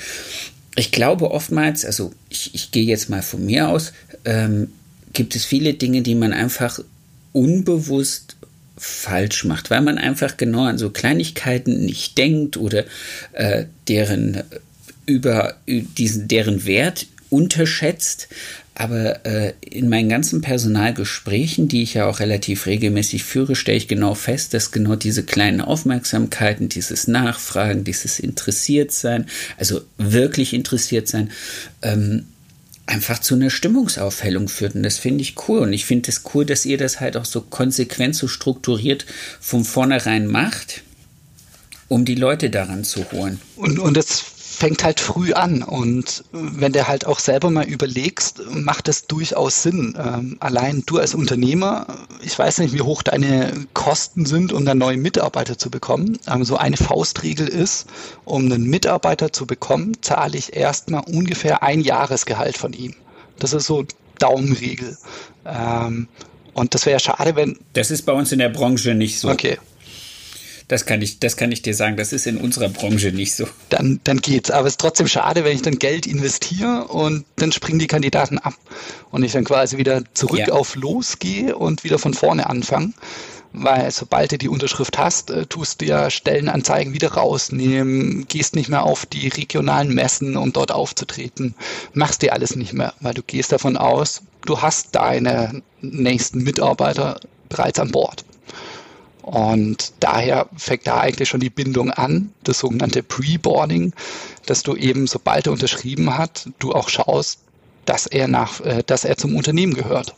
Speaker 1: Ich glaube oftmals, also ich, ich gehe jetzt mal von mir aus, ähm, gibt es viele Dinge, die man einfach unbewusst falsch macht, weil man einfach genau an so Kleinigkeiten nicht denkt oder äh, deren über diesen deren Wert unterschätzt. Aber äh, in meinen ganzen Personalgesprächen, die ich ja auch relativ regelmäßig führe, stelle ich genau fest, dass genau diese kleinen Aufmerksamkeiten, dieses Nachfragen, dieses Interessiertsein, also wirklich interessiert sein, ähm, einfach zu einer Stimmungsaufhellung führt. Und das finde ich cool. Und ich finde es das cool, dass ihr das halt auch so konsequent, so strukturiert von vornherein macht, um die Leute daran zu holen.
Speaker 2: Und, und das fängt halt früh an. Und wenn du halt auch selber mal überlegst, macht es durchaus Sinn. Ähm, allein du als Unternehmer, ich weiß nicht, wie hoch deine Kosten sind, um dann neue Mitarbeiter zu bekommen. Aber so eine Faustregel ist, um einen Mitarbeiter zu bekommen, zahle ich erstmal ungefähr ein Jahresgehalt von ihm. Das ist so Daumenregel. Ähm, und das wäre schade, wenn.
Speaker 1: Das ist bei uns in der Branche nicht so.
Speaker 2: Okay.
Speaker 1: Das kann ich, das kann ich dir sagen. Das ist in unserer Branche nicht so.
Speaker 2: Dann, dann geht's. Aber es ist trotzdem schade, wenn ich dann Geld investiere und dann springen die Kandidaten ab und ich dann quasi wieder zurück ja. auf losgehe und wieder von vorne anfange. Weil sobald du die Unterschrift hast, äh, tust du ja Stellenanzeigen wieder rausnehmen, gehst nicht mehr auf die regionalen Messen, um dort aufzutreten, machst dir alles nicht mehr, weil du gehst davon aus, du hast deine nächsten Mitarbeiter bereits an Bord. Und daher fängt da eigentlich schon die Bindung an, das sogenannte Pre-Boarding, dass du eben, sobald er unterschrieben hat, du auch schaust, dass er nach, äh, dass er zum Unternehmen gehört.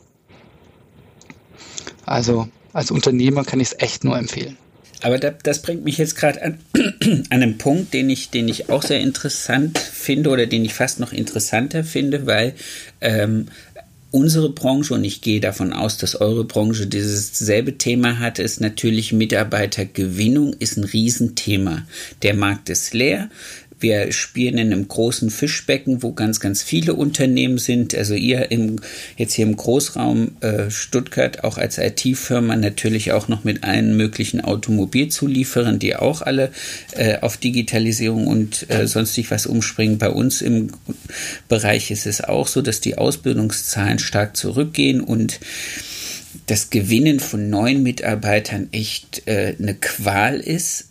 Speaker 2: Also als Unternehmer kann ich es echt nur empfehlen.
Speaker 1: Aber das bringt mich jetzt gerade an, an einen Punkt, den ich, den ich auch sehr interessant finde oder den ich fast noch interessanter finde, weil ähm, unsere Branche, und ich gehe davon aus, dass eure Branche dieses selbe Thema hat, ist natürlich Mitarbeitergewinnung ist ein Riesenthema. Der Markt ist leer. Wir spielen in einem großen Fischbecken, wo ganz, ganz viele Unternehmen sind. Also ihr im, jetzt hier im Großraum äh, Stuttgart auch als IT-Firma natürlich auch noch mit allen möglichen Automobilzulieferern, die auch alle äh, auf Digitalisierung und äh, sonstig was umspringen. Bei uns im Bereich ist es auch so, dass die Ausbildungszahlen stark zurückgehen und das Gewinnen von neuen Mitarbeitern echt äh, eine Qual ist.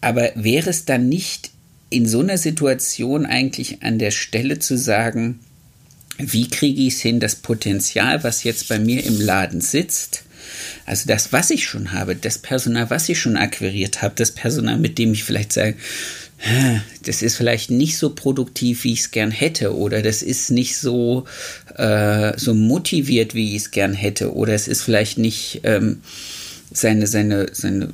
Speaker 1: Aber wäre es dann nicht in so einer Situation eigentlich an der Stelle zu sagen, wie kriege ich es hin, das Potenzial, was jetzt bei mir im Laden sitzt, also das, was ich schon habe, das Personal, was ich schon akquiriert habe, das Personal, mit dem ich vielleicht sage, das ist vielleicht nicht so produktiv, wie ich es gern hätte, oder das ist nicht so, äh, so motiviert, wie ich es gern hätte, oder es ist vielleicht nicht ähm, seine, seine, seine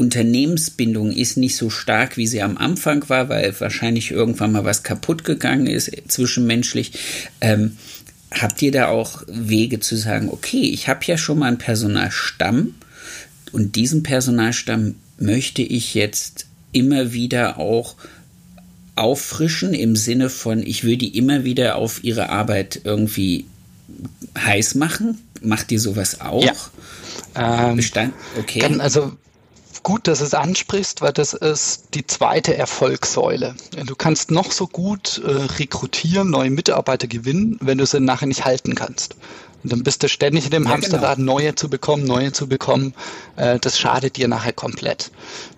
Speaker 1: Unternehmensbindung ist nicht so stark, wie sie am Anfang war, weil wahrscheinlich irgendwann mal was kaputt gegangen ist zwischenmenschlich. Ähm, habt ihr da auch Wege zu sagen, okay, ich habe ja schon mal einen Personalstamm und diesen Personalstamm möchte ich jetzt immer wieder auch auffrischen im Sinne von, ich will die immer wieder auf ihre Arbeit irgendwie heiß machen? Macht ihr sowas auch?
Speaker 2: Ja. Ähm, Bestand? Okay. also gut, dass du es ansprichst, weil das ist die zweite Erfolgssäule. Du kannst noch so gut äh, rekrutieren, neue Mitarbeiter gewinnen, wenn du sie nachher nicht halten kannst. Und dann bist du ständig in dem ja, Hamsterrad, genau. neue zu bekommen, neue zu bekommen. Äh, das schadet dir nachher komplett.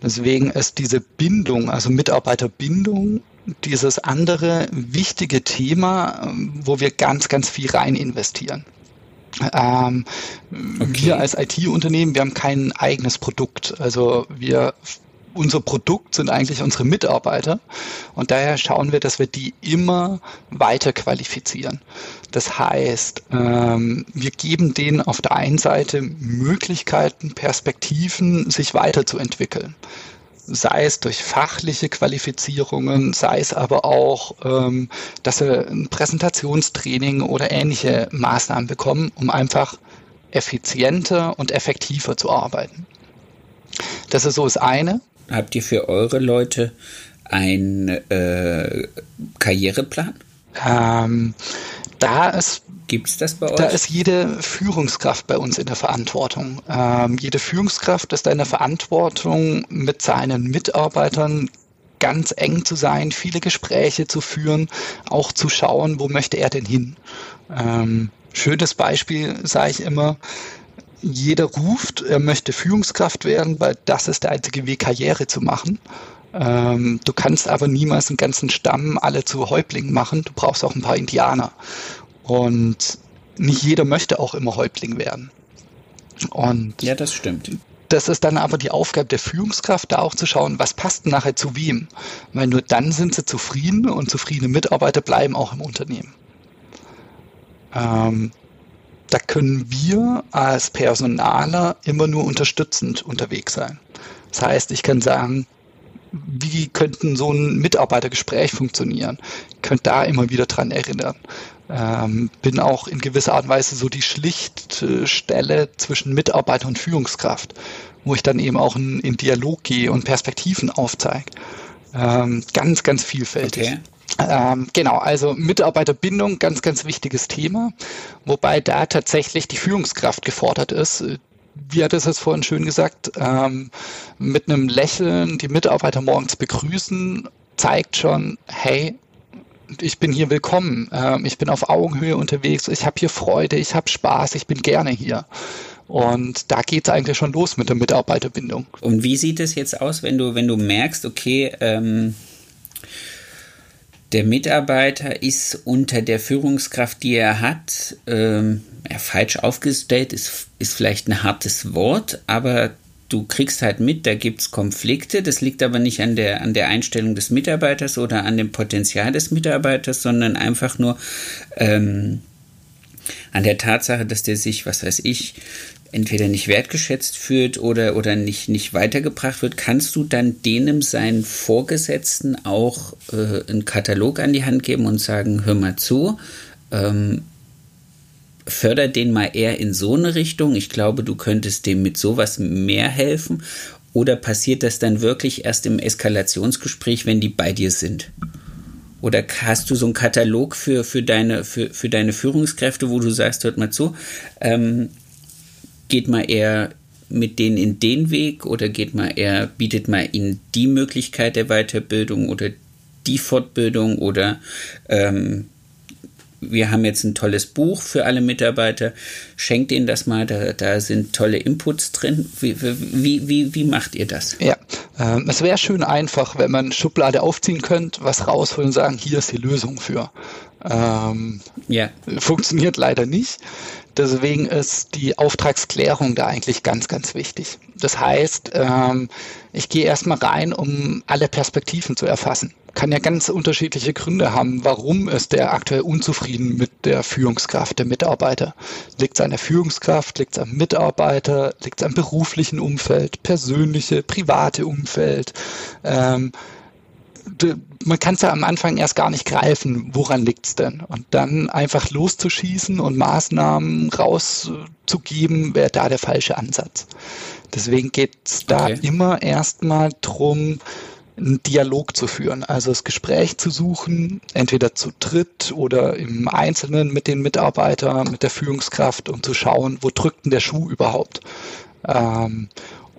Speaker 2: Deswegen ist diese Bindung, also Mitarbeiterbindung, dieses andere wichtige Thema, wo wir ganz, ganz viel rein investieren. Ähm, okay. Wir als IT-Unternehmen, wir haben kein eigenes Produkt. Also wir unser Produkt sind eigentlich unsere Mitarbeiter und daher schauen wir, dass wir die immer weiter qualifizieren. Das heißt, ähm, wir geben denen auf der einen Seite Möglichkeiten, Perspektiven, sich weiterzuentwickeln. Sei es durch fachliche Qualifizierungen, sei es aber auch, ähm, dass sie ein Präsentationstraining oder ähnliche Maßnahmen bekommen, um einfach effizienter und effektiver zu arbeiten. Das ist so das eine.
Speaker 1: Habt ihr für eure Leute einen äh, Karriereplan?
Speaker 2: Ähm, da ist
Speaker 1: Gibt's das bei euch?
Speaker 2: Da ist jede Führungskraft bei uns in der Verantwortung. Ähm, jede Führungskraft ist in der Verantwortung, mit seinen Mitarbeitern ganz eng zu sein, viele Gespräche zu führen, auch zu schauen, wo möchte er denn hin. Ähm, schönes Beispiel sage ich immer, jeder ruft, er möchte Führungskraft werden, weil das ist der einzige Weg, Karriere zu machen. Ähm, du kannst aber niemals einen ganzen Stamm alle zu Häuptlingen machen. Du brauchst auch ein paar Indianer. Und nicht jeder möchte auch immer Häuptling werden.
Speaker 1: Und ja, das stimmt.
Speaker 2: Das ist dann aber die Aufgabe der Führungskraft, da auch zu schauen, was passt nachher zu wem. Weil nur dann sind sie zufrieden und zufriedene Mitarbeiter bleiben auch im Unternehmen. Ähm, da können wir als Personaler immer nur unterstützend unterwegs sein. Das heißt, ich kann sagen, wie könnten so ein Mitarbeitergespräch funktionieren? Könnt da immer wieder dran erinnern. Ähm, bin auch in gewisser Art und Weise so die Schlichtstelle zwischen Mitarbeiter und Führungskraft, wo ich dann eben auch in, in Dialog gehe und Perspektiven aufzeige. Ähm, ganz, ganz vielfältig. Okay. Ähm, genau, also Mitarbeiterbindung, ganz, ganz wichtiges Thema, wobei da tatsächlich die Führungskraft gefordert ist. Wie hat es jetzt vorhin schön gesagt, ähm, mit einem Lächeln die Mitarbeiter morgens begrüßen, zeigt schon, hey, ich bin hier willkommen, ähm, ich bin auf Augenhöhe unterwegs, ich habe hier Freude, ich habe Spaß, ich bin gerne hier. Und da geht es eigentlich schon los mit der Mitarbeiterbindung.
Speaker 1: Und wie sieht es jetzt aus, wenn du, wenn du merkst, okay, ähm, der Mitarbeiter ist unter der Führungskraft, die er hat, ähm, ja, falsch aufgestellt, ist, ist vielleicht ein hartes Wort, aber du kriegst halt mit, da gibt es Konflikte. Das liegt aber nicht an der, an der Einstellung des Mitarbeiters oder an dem Potenzial des Mitarbeiters, sondern einfach nur ähm, an der Tatsache, dass der sich, was weiß ich, entweder nicht wertgeschätzt fühlt oder, oder nicht, nicht weitergebracht wird, kannst du dann denen seinen Vorgesetzten auch äh, einen Katalog an die Hand geben und sagen, hör mal zu, ähm, förder den mal eher in so eine Richtung. Ich glaube, du könntest dem mit sowas mehr helfen. Oder passiert das dann wirklich erst im Eskalationsgespräch, wenn die bei dir sind? Oder hast du so einen Katalog für, für, deine, für, für deine Führungskräfte, wo du sagst, hört mal zu, ähm, geht mal eher mit denen in den Weg oder geht mal eher, bietet mal ihnen die Möglichkeit der Weiterbildung oder die Fortbildung oder ähm, wir haben jetzt ein tolles Buch für alle Mitarbeiter, schenkt ihnen das mal, da, da sind tolle Inputs drin. Wie, wie, wie, wie macht ihr das?
Speaker 2: Ja, äh, es wäre schön einfach, wenn man Schublade aufziehen könnte, was rausholen und sagen, hier ist die Lösung für. Ähm, ja. Funktioniert leider nicht. Deswegen ist die Auftragsklärung da eigentlich ganz, ganz wichtig. Das heißt, ähm, ich gehe erstmal rein, um alle Perspektiven zu erfassen. Kann ja ganz unterschiedliche Gründe haben, warum ist der aktuell unzufrieden mit der Führungskraft der Mitarbeiter. Liegt es an der Führungskraft, liegt es am Mitarbeiter, liegt es am beruflichen Umfeld, persönliche, private Umfeld. Man kann es ja am Anfang erst gar nicht greifen, woran liegt es denn? Und dann einfach loszuschießen und Maßnahmen rauszugeben, wäre da der falsche Ansatz. Deswegen geht es da okay. immer erstmal drum, einen Dialog zu führen, also das Gespräch zu suchen, entweder zu dritt oder im Einzelnen mit den Mitarbeitern, mit der Führungskraft, um zu schauen, wo drückt denn der Schuh überhaupt. Ähm,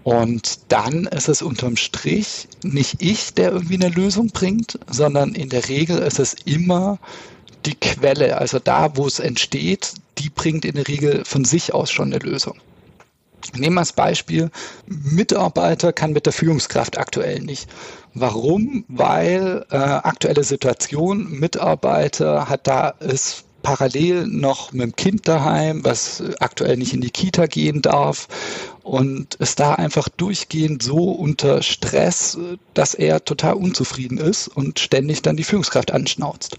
Speaker 2: und dann ist es unterm Strich nicht ich, der irgendwie eine Lösung bringt, sondern in der Regel ist es immer die Quelle, also da, wo es entsteht, die bringt in der Regel von sich aus schon eine Lösung. Nehmen wir als Beispiel, Mitarbeiter kann mit der Führungskraft aktuell nicht. Warum? Weil äh, aktuelle Situation, Mitarbeiter hat da ist parallel noch mit dem Kind daheim, was aktuell nicht in die Kita gehen darf und ist da einfach durchgehend so unter Stress, dass er total unzufrieden ist und ständig dann die Führungskraft anschnauzt.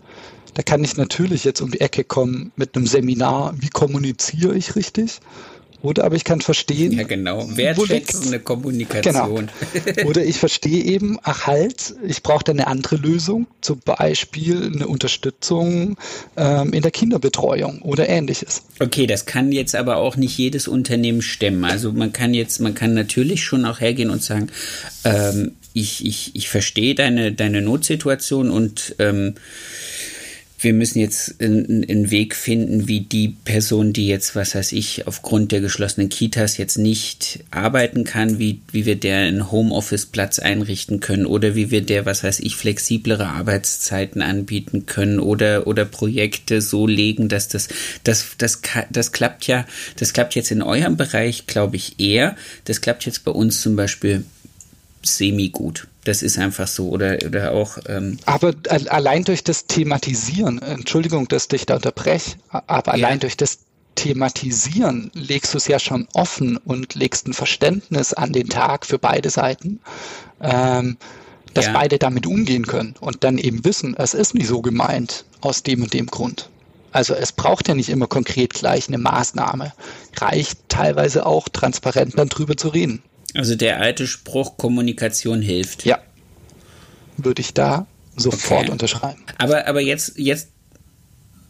Speaker 2: Da kann ich natürlich jetzt um die Ecke kommen mit einem Seminar, wie kommuniziere ich richtig? Oder aber ich kann verstehen.
Speaker 1: Ja, genau. Wertschätzende Kommunikation.
Speaker 2: Genau. *laughs* Oder ich verstehe eben, ach halt, ich brauche da eine andere Lösung, zum Beispiel eine Unterstützung ähm, in der Kinderbetreuung oder ähnliches.
Speaker 1: Okay, das kann jetzt aber auch nicht jedes Unternehmen stemmen. Also man kann jetzt, man kann natürlich schon auch hergehen und sagen, ähm, ich, ich, ich verstehe deine, deine Notsituation und ähm, wir müssen jetzt einen Weg finden, wie die Person, die jetzt, was weiß ich, aufgrund der geschlossenen Kitas jetzt nicht arbeiten kann, wie, wie wir der einen Homeoffice-Platz einrichten können oder wie wir der, was weiß ich, flexiblere Arbeitszeiten anbieten können oder, oder Projekte so legen, dass das, das, das, das klappt ja, das klappt jetzt in eurem Bereich, glaube ich, eher. Das klappt jetzt bei uns zum Beispiel semi-gut. Das ist einfach so. Oder, oder auch. Ähm
Speaker 2: aber allein durch das Thematisieren, Entschuldigung, dass ich da unterbreche, aber allein durch das Thematisieren legst du es ja schon offen und legst ein Verständnis an den Tag für beide Seiten, ähm, dass ja. beide damit umgehen können und dann eben wissen, es ist nicht so gemeint aus dem und dem Grund. Also es braucht ja nicht immer konkret gleich eine Maßnahme. Reicht teilweise auch transparent dann drüber zu reden.
Speaker 1: Also der alte Spruch, Kommunikation hilft.
Speaker 2: Ja. Würde ich da sofort okay. unterschreiben.
Speaker 1: Aber, aber jetzt, jetzt,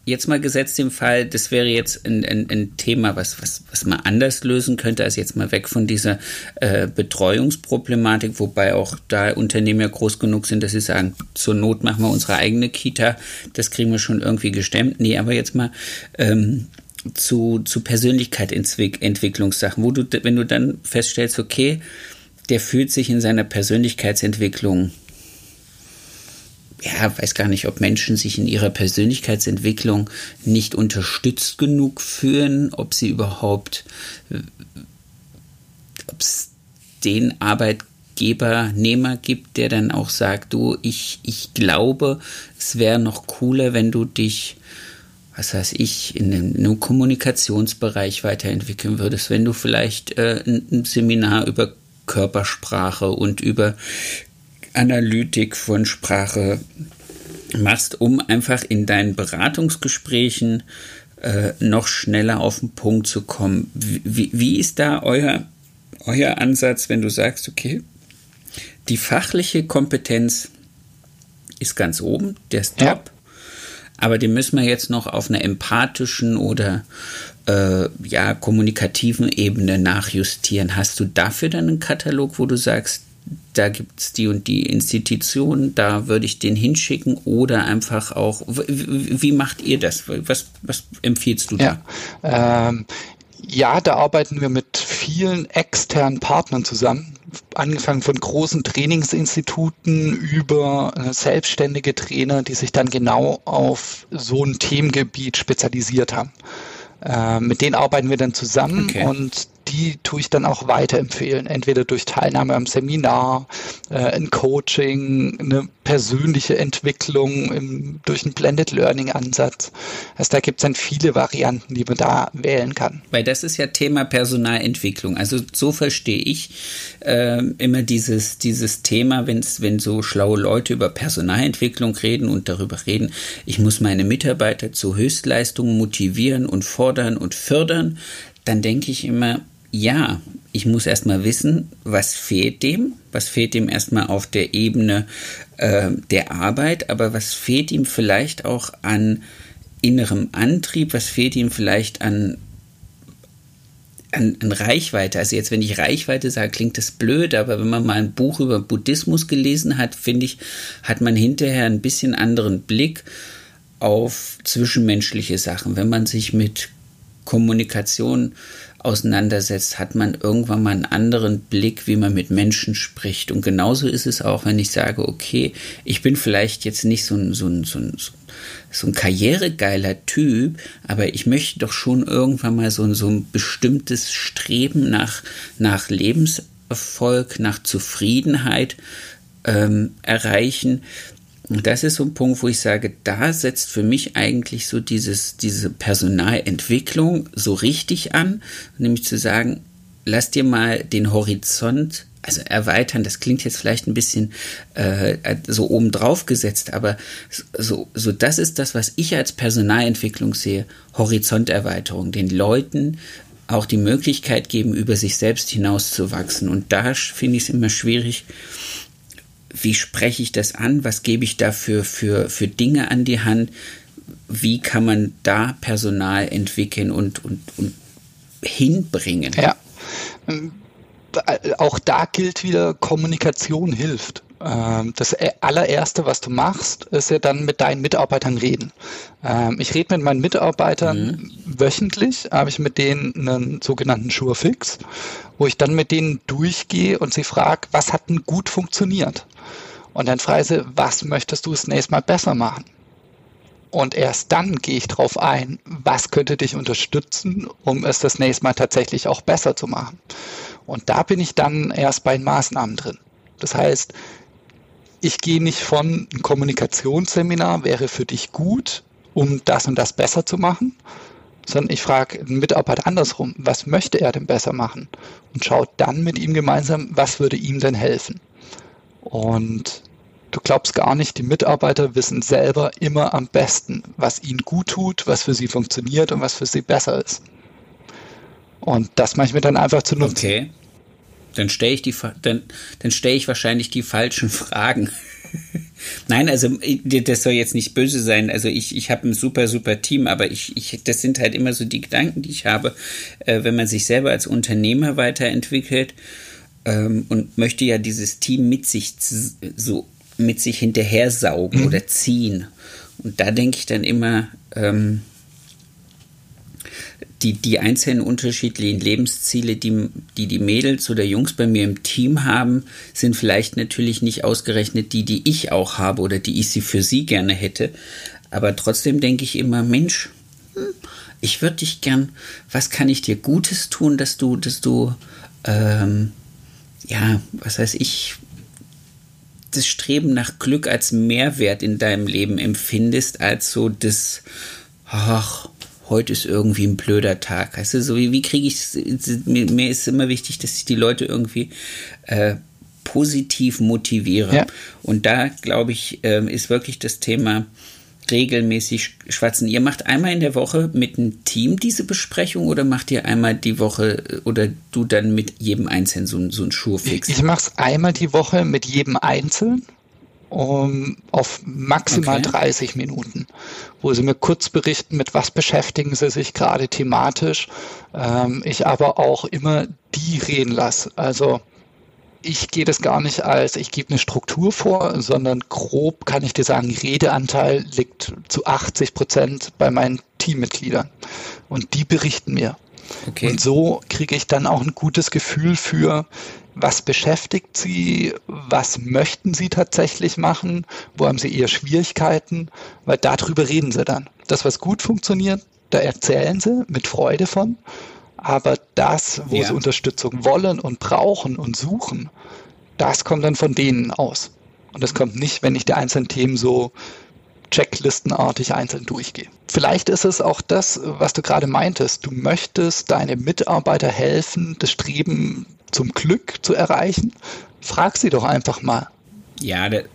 Speaker 1: jetzt mal gesetzt im Fall, das wäre jetzt ein, ein, ein Thema, was, was, was man anders lösen könnte, als jetzt mal weg von dieser äh, Betreuungsproblematik, wobei auch da Unternehmen ja groß genug sind, dass sie sagen, zur Not machen wir unsere eigene Kita, das kriegen wir schon irgendwie gestemmt. Nee, aber jetzt mal ähm, zu, zu Persönlichkeitsentwicklungssachen, wo du, wenn du dann feststellst, okay, der fühlt sich in seiner Persönlichkeitsentwicklung, ja, weiß gar nicht, ob Menschen sich in ihrer Persönlichkeitsentwicklung nicht unterstützt genug fühlen, ob sie überhaupt, ob es den Arbeitgebernehmer gibt, der dann auch sagt, du, ich, ich glaube, es wäre noch cooler, wenn du dich was weiß ich, in einem Kommunikationsbereich weiterentwickeln würdest, wenn du vielleicht äh, ein Seminar über Körpersprache und über Analytik von Sprache machst, um einfach in deinen Beratungsgesprächen äh, noch schneller auf den Punkt zu kommen. Wie, wie ist da euer, euer Ansatz, wenn du sagst, okay, die fachliche Kompetenz ist ganz oben, der ist top. Ja aber den müssen wir jetzt noch auf einer empathischen oder äh, ja, kommunikativen Ebene nachjustieren. Hast du dafür dann einen Katalog, wo du sagst, da gibt es die und die Institution, da würde ich den hinschicken oder einfach auch, wie macht ihr das? Was, was empfiehlst du
Speaker 2: da? Ja, ähm, ja, da arbeiten wir mit vielen externen Partnern zusammen angefangen von großen Trainingsinstituten über äh, selbstständige Trainer, die sich dann genau auf so ein Themengebiet spezialisiert haben. Äh, mit denen arbeiten wir dann zusammen okay. und die tue ich dann auch weiterempfehlen. Entweder durch Teilnahme am Seminar, äh, ein Coaching, eine persönliche Entwicklung im, durch einen Blended Learning Ansatz. Also da gibt es dann viele Varianten, die man da wählen kann.
Speaker 1: Weil das ist ja Thema Personalentwicklung. Also so verstehe ich äh, immer dieses, dieses Thema, wenn's, wenn so schlaue Leute über Personalentwicklung reden und darüber reden, ich muss meine Mitarbeiter zu Höchstleistungen motivieren und fordern und fördern, dann denke ich immer, ja, ich muss erstmal wissen, was fehlt dem, was fehlt dem erstmal auf der Ebene äh, der Arbeit, aber was fehlt ihm vielleicht auch an innerem Antrieb, was fehlt ihm vielleicht an, an, an Reichweite. Also jetzt, wenn ich Reichweite sage, klingt das blöd, aber wenn man mal ein Buch über Buddhismus gelesen hat, finde ich, hat man hinterher ein bisschen anderen Blick auf zwischenmenschliche Sachen. Wenn man sich mit Kommunikation auseinandersetzt, hat man irgendwann mal einen anderen Blick, wie man mit Menschen spricht. Und genauso ist es auch, wenn ich sage, okay, ich bin vielleicht jetzt nicht so ein, so ein, so ein, so ein karrieregeiler Typ, aber ich möchte doch schon irgendwann mal so ein, so ein bestimmtes Streben nach, nach Lebenserfolg, nach Zufriedenheit ähm, erreichen. Und das ist so ein Punkt, wo ich sage, da setzt für mich eigentlich so dieses, diese Personalentwicklung so richtig an, nämlich zu sagen, lass dir mal den Horizont also erweitern, das klingt jetzt vielleicht ein bisschen äh, so obendrauf gesetzt, aber so, so das ist das, was ich als Personalentwicklung sehe, Horizonterweiterung, den Leuten auch die Möglichkeit geben, über sich selbst hinauszuwachsen. Und da finde ich es immer schwierig, wie spreche ich das an, was gebe ich dafür für, für Dinge an die Hand, wie kann man da Personal entwickeln und, und, und hinbringen.
Speaker 2: Ja auch da gilt wieder, Kommunikation hilft. Ähm, das allererste, was du machst, ist ja dann mit deinen Mitarbeitern reden. Ähm, ich rede mit meinen Mitarbeitern mhm. wöchentlich, habe ich mit denen einen sogenannten Surefix, wo ich dann mit denen durchgehe und sie frage, was hat denn gut funktioniert? Und dann frage ich sie, was möchtest du das nächste Mal besser machen? Und erst dann gehe ich darauf ein, was könnte dich unterstützen, um es das nächste Mal tatsächlich auch besser zu machen. Und da bin ich dann erst bei den Maßnahmen drin. Das heißt, ich gehe nicht von ein Kommunikationsseminar wäre für dich gut, um das und das besser zu machen, sondern ich frage einen Mitarbeiter andersrum, was möchte er denn besser machen? Und schaue dann mit ihm gemeinsam, was würde ihm denn helfen? Und du glaubst gar nicht, die Mitarbeiter wissen selber immer am besten, was ihnen gut tut, was für sie funktioniert und was für sie besser ist. Und das mache ich mir dann einfach zu nutzen.
Speaker 1: Okay. Dann stelle ich dann, dann stelle ich wahrscheinlich die falschen Fragen. *laughs* Nein, also das soll jetzt nicht böse sein. Also ich, ich habe ein super, super Team, aber ich, ich, das sind halt immer so die Gedanken, die ich habe, äh, wenn man sich selber als Unternehmer weiterentwickelt ähm, und möchte ja dieses Team mit sich so mit sich hinterher saugen mhm. oder ziehen. Und da denke ich dann immer, ähm, die, die einzelnen unterschiedlichen Lebensziele, die, die die Mädels oder Jungs bei mir im Team haben, sind vielleicht natürlich nicht ausgerechnet die, die ich auch habe oder die ich sie für sie gerne hätte. Aber trotzdem denke ich immer, Mensch, ich würde dich gern, was kann ich dir Gutes tun, dass du, dass du, ähm, ja, was heißt ich, das Streben nach Glück als Mehrwert in deinem Leben empfindest, als so das, ach, heute ist irgendwie ein blöder Tag. Weißt du, so wie, wie kriege ich mir, mir ist immer wichtig, dass ich die Leute irgendwie äh, positiv motiviere. Ja. Und da, glaube ich, äh, ist wirklich das Thema regelmäßig schwatzen. Ihr macht einmal in der Woche mit einem Team diese Besprechung oder macht ihr einmal die Woche äh, oder du dann mit jedem Einzelnen so, so einen Schurfix?
Speaker 2: Ich, ich mache es einmal die Woche mit jedem Einzelnen um, auf maximal okay. 30 Minuten, wo sie mir kurz berichten, mit was beschäftigen sie sich gerade thematisch. Ähm, ich aber auch immer die reden lasse. Also ich gehe das gar nicht als, ich gebe eine Struktur vor, sondern grob kann ich dir sagen, Redeanteil liegt zu 80 Prozent bei meinen Teammitgliedern. Und die berichten mir. Okay. Und so kriege ich dann auch ein gutes Gefühl für, was beschäftigt Sie, was möchten Sie tatsächlich machen, wo haben Sie eher Schwierigkeiten, weil darüber reden Sie dann. Das, was gut funktioniert, da erzählen Sie mit Freude von, aber das, wo ja. Sie Unterstützung wollen und brauchen und suchen, das kommt dann von denen aus. Und das kommt nicht, wenn ich die einzelnen Themen so checklistenartig einzeln durchgehe. Vielleicht ist es auch das, was du gerade meintest. Du möchtest deine Mitarbeiter helfen, das Streben zum Glück zu erreichen. Frag sie doch einfach mal.
Speaker 1: Ja, der,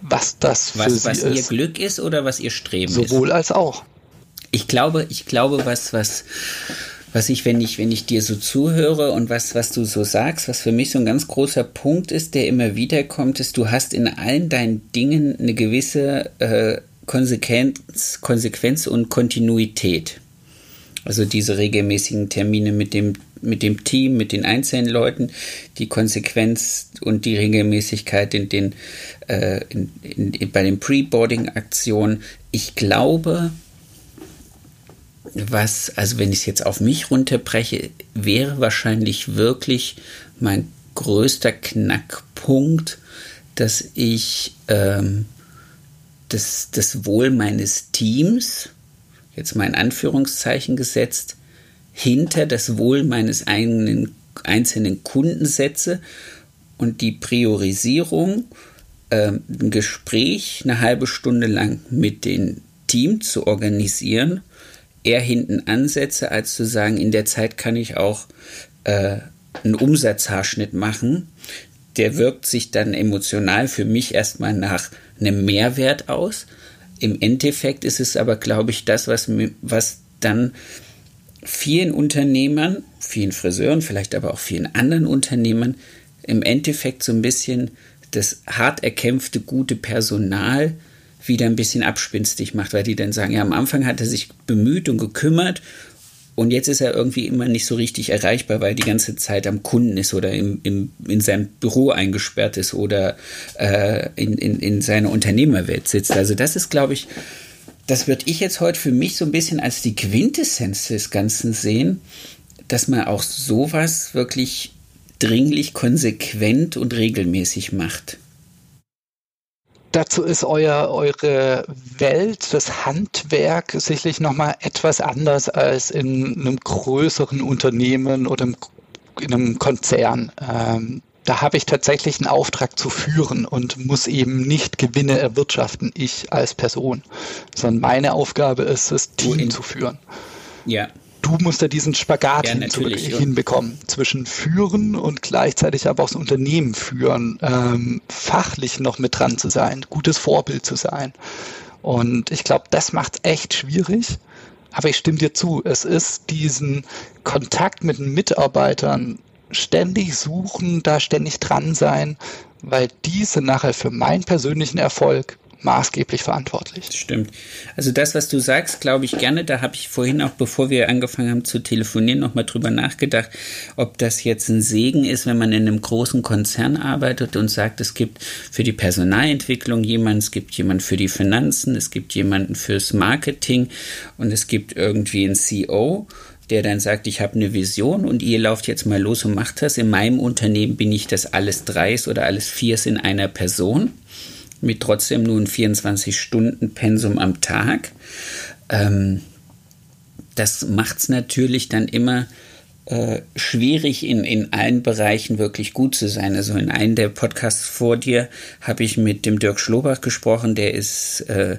Speaker 2: was das für
Speaker 1: was,
Speaker 2: sie
Speaker 1: was
Speaker 2: ist.
Speaker 1: ihr Glück ist oder was ihr Streben
Speaker 2: Sowohl
Speaker 1: ist.
Speaker 2: Sowohl als auch.
Speaker 1: Ich glaube, ich glaube, was, was, was ich, wenn ich, wenn ich dir so zuhöre und was, was du so sagst, was für mich so ein ganz großer Punkt ist, der immer wieder kommt, ist, du hast in allen deinen Dingen eine gewisse äh, Konsequenz, Konsequenz und Kontinuität. Also diese regelmäßigen Termine mit dem, mit dem Team, mit den einzelnen Leuten, die Konsequenz und die Regelmäßigkeit in den, äh, in, in, in, bei den Pre-Boarding-Aktionen. Ich glaube, was, also wenn ich es jetzt auf mich runterbreche, wäre wahrscheinlich wirklich mein größter Knackpunkt, dass ich ähm, das, das Wohl meines Teams, jetzt mal in Anführungszeichen gesetzt, hinter das Wohl meines eigenen einzelnen Kunden setze und die Priorisierung äh, ein Gespräch eine halbe Stunde lang mit dem Team zu organisieren, eher hinten ansetze, als zu sagen, in der Zeit kann ich auch äh, einen Umsatzhaarschnitt machen. Der wirkt sich dann emotional für mich erstmal nach einem Mehrwert aus. Im Endeffekt ist es aber, glaube ich, das, was, was dann vielen Unternehmern, vielen Friseuren, vielleicht aber auch vielen anderen Unternehmern im Endeffekt so ein bisschen das hart erkämpfte gute Personal wieder ein bisschen abspinstig macht, weil die dann sagen, ja, am Anfang hat er sich bemüht und gekümmert und jetzt ist er irgendwie immer nicht so richtig erreichbar, weil die ganze Zeit am Kunden ist oder im, im, in seinem Büro eingesperrt ist oder äh, in, in, in seiner Unternehmerwelt sitzt. Also das ist, glaube ich, das würde ich jetzt heute für mich so ein bisschen als die Quintessenz des Ganzen sehen, dass man auch sowas wirklich dringlich, konsequent und regelmäßig macht.
Speaker 2: Dazu ist euer, eure Welt, das Handwerk sicherlich nochmal etwas anders als in einem größeren Unternehmen oder in einem Konzern. Ähm, da habe ich tatsächlich einen Auftrag zu führen und muss eben nicht Gewinne erwirtschaften, ich als Person, sondern meine Aufgabe ist es, Team zu führen.
Speaker 1: Ja.
Speaker 2: Du musst ja diesen Spagat ja, hinbekommen zwischen führen und gleichzeitig aber auch das Unternehmen führen, ähm, fachlich noch mit dran zu sein, gutes Vorbild zu sein. Und ich glaube, das macht es echt schwierig. Aber ich stimme dir zu, es ist diesen Kontakt mit den Mitarbeitern ständig suchen, da ständig dran sein, weil diese nachher für meinen persönlichen Erfolg maßgeblich verantwortlich.
Speaker 1: Stimmt. Also das, was du sagst, glaube ich gerne. Da habe ich vorhin auch, bevor wir angefangen haben zu telefonieren, nochmal drüber nachgedacht, ob das jetzt ein Segen ist, wenn man in einem großen Konzern arbeitet und sagt, es gibt für die Personalentwicklung jemanden, es gibt jemanden für die Finanzen, es gibt jemanden fürs Marketing und es gibt irgendwie einen CEO der dann sagt, ich habe eine Vision und ihr lauft jetzt mal los und macht das. In meinem Unternehmen bin ich das alles dreis oder alles viers in einer Person mit trotzdem nur ein 24-Stunden-Pensum am Tag. Ähm, das macht es natürlich dann immer äh, schwierig, in, in allen Bereichen wirklich gut zu sein. Also in einem der Podcasts vor dir habe ich mit dem Dirk Schlobach gesprochen, der ist äh,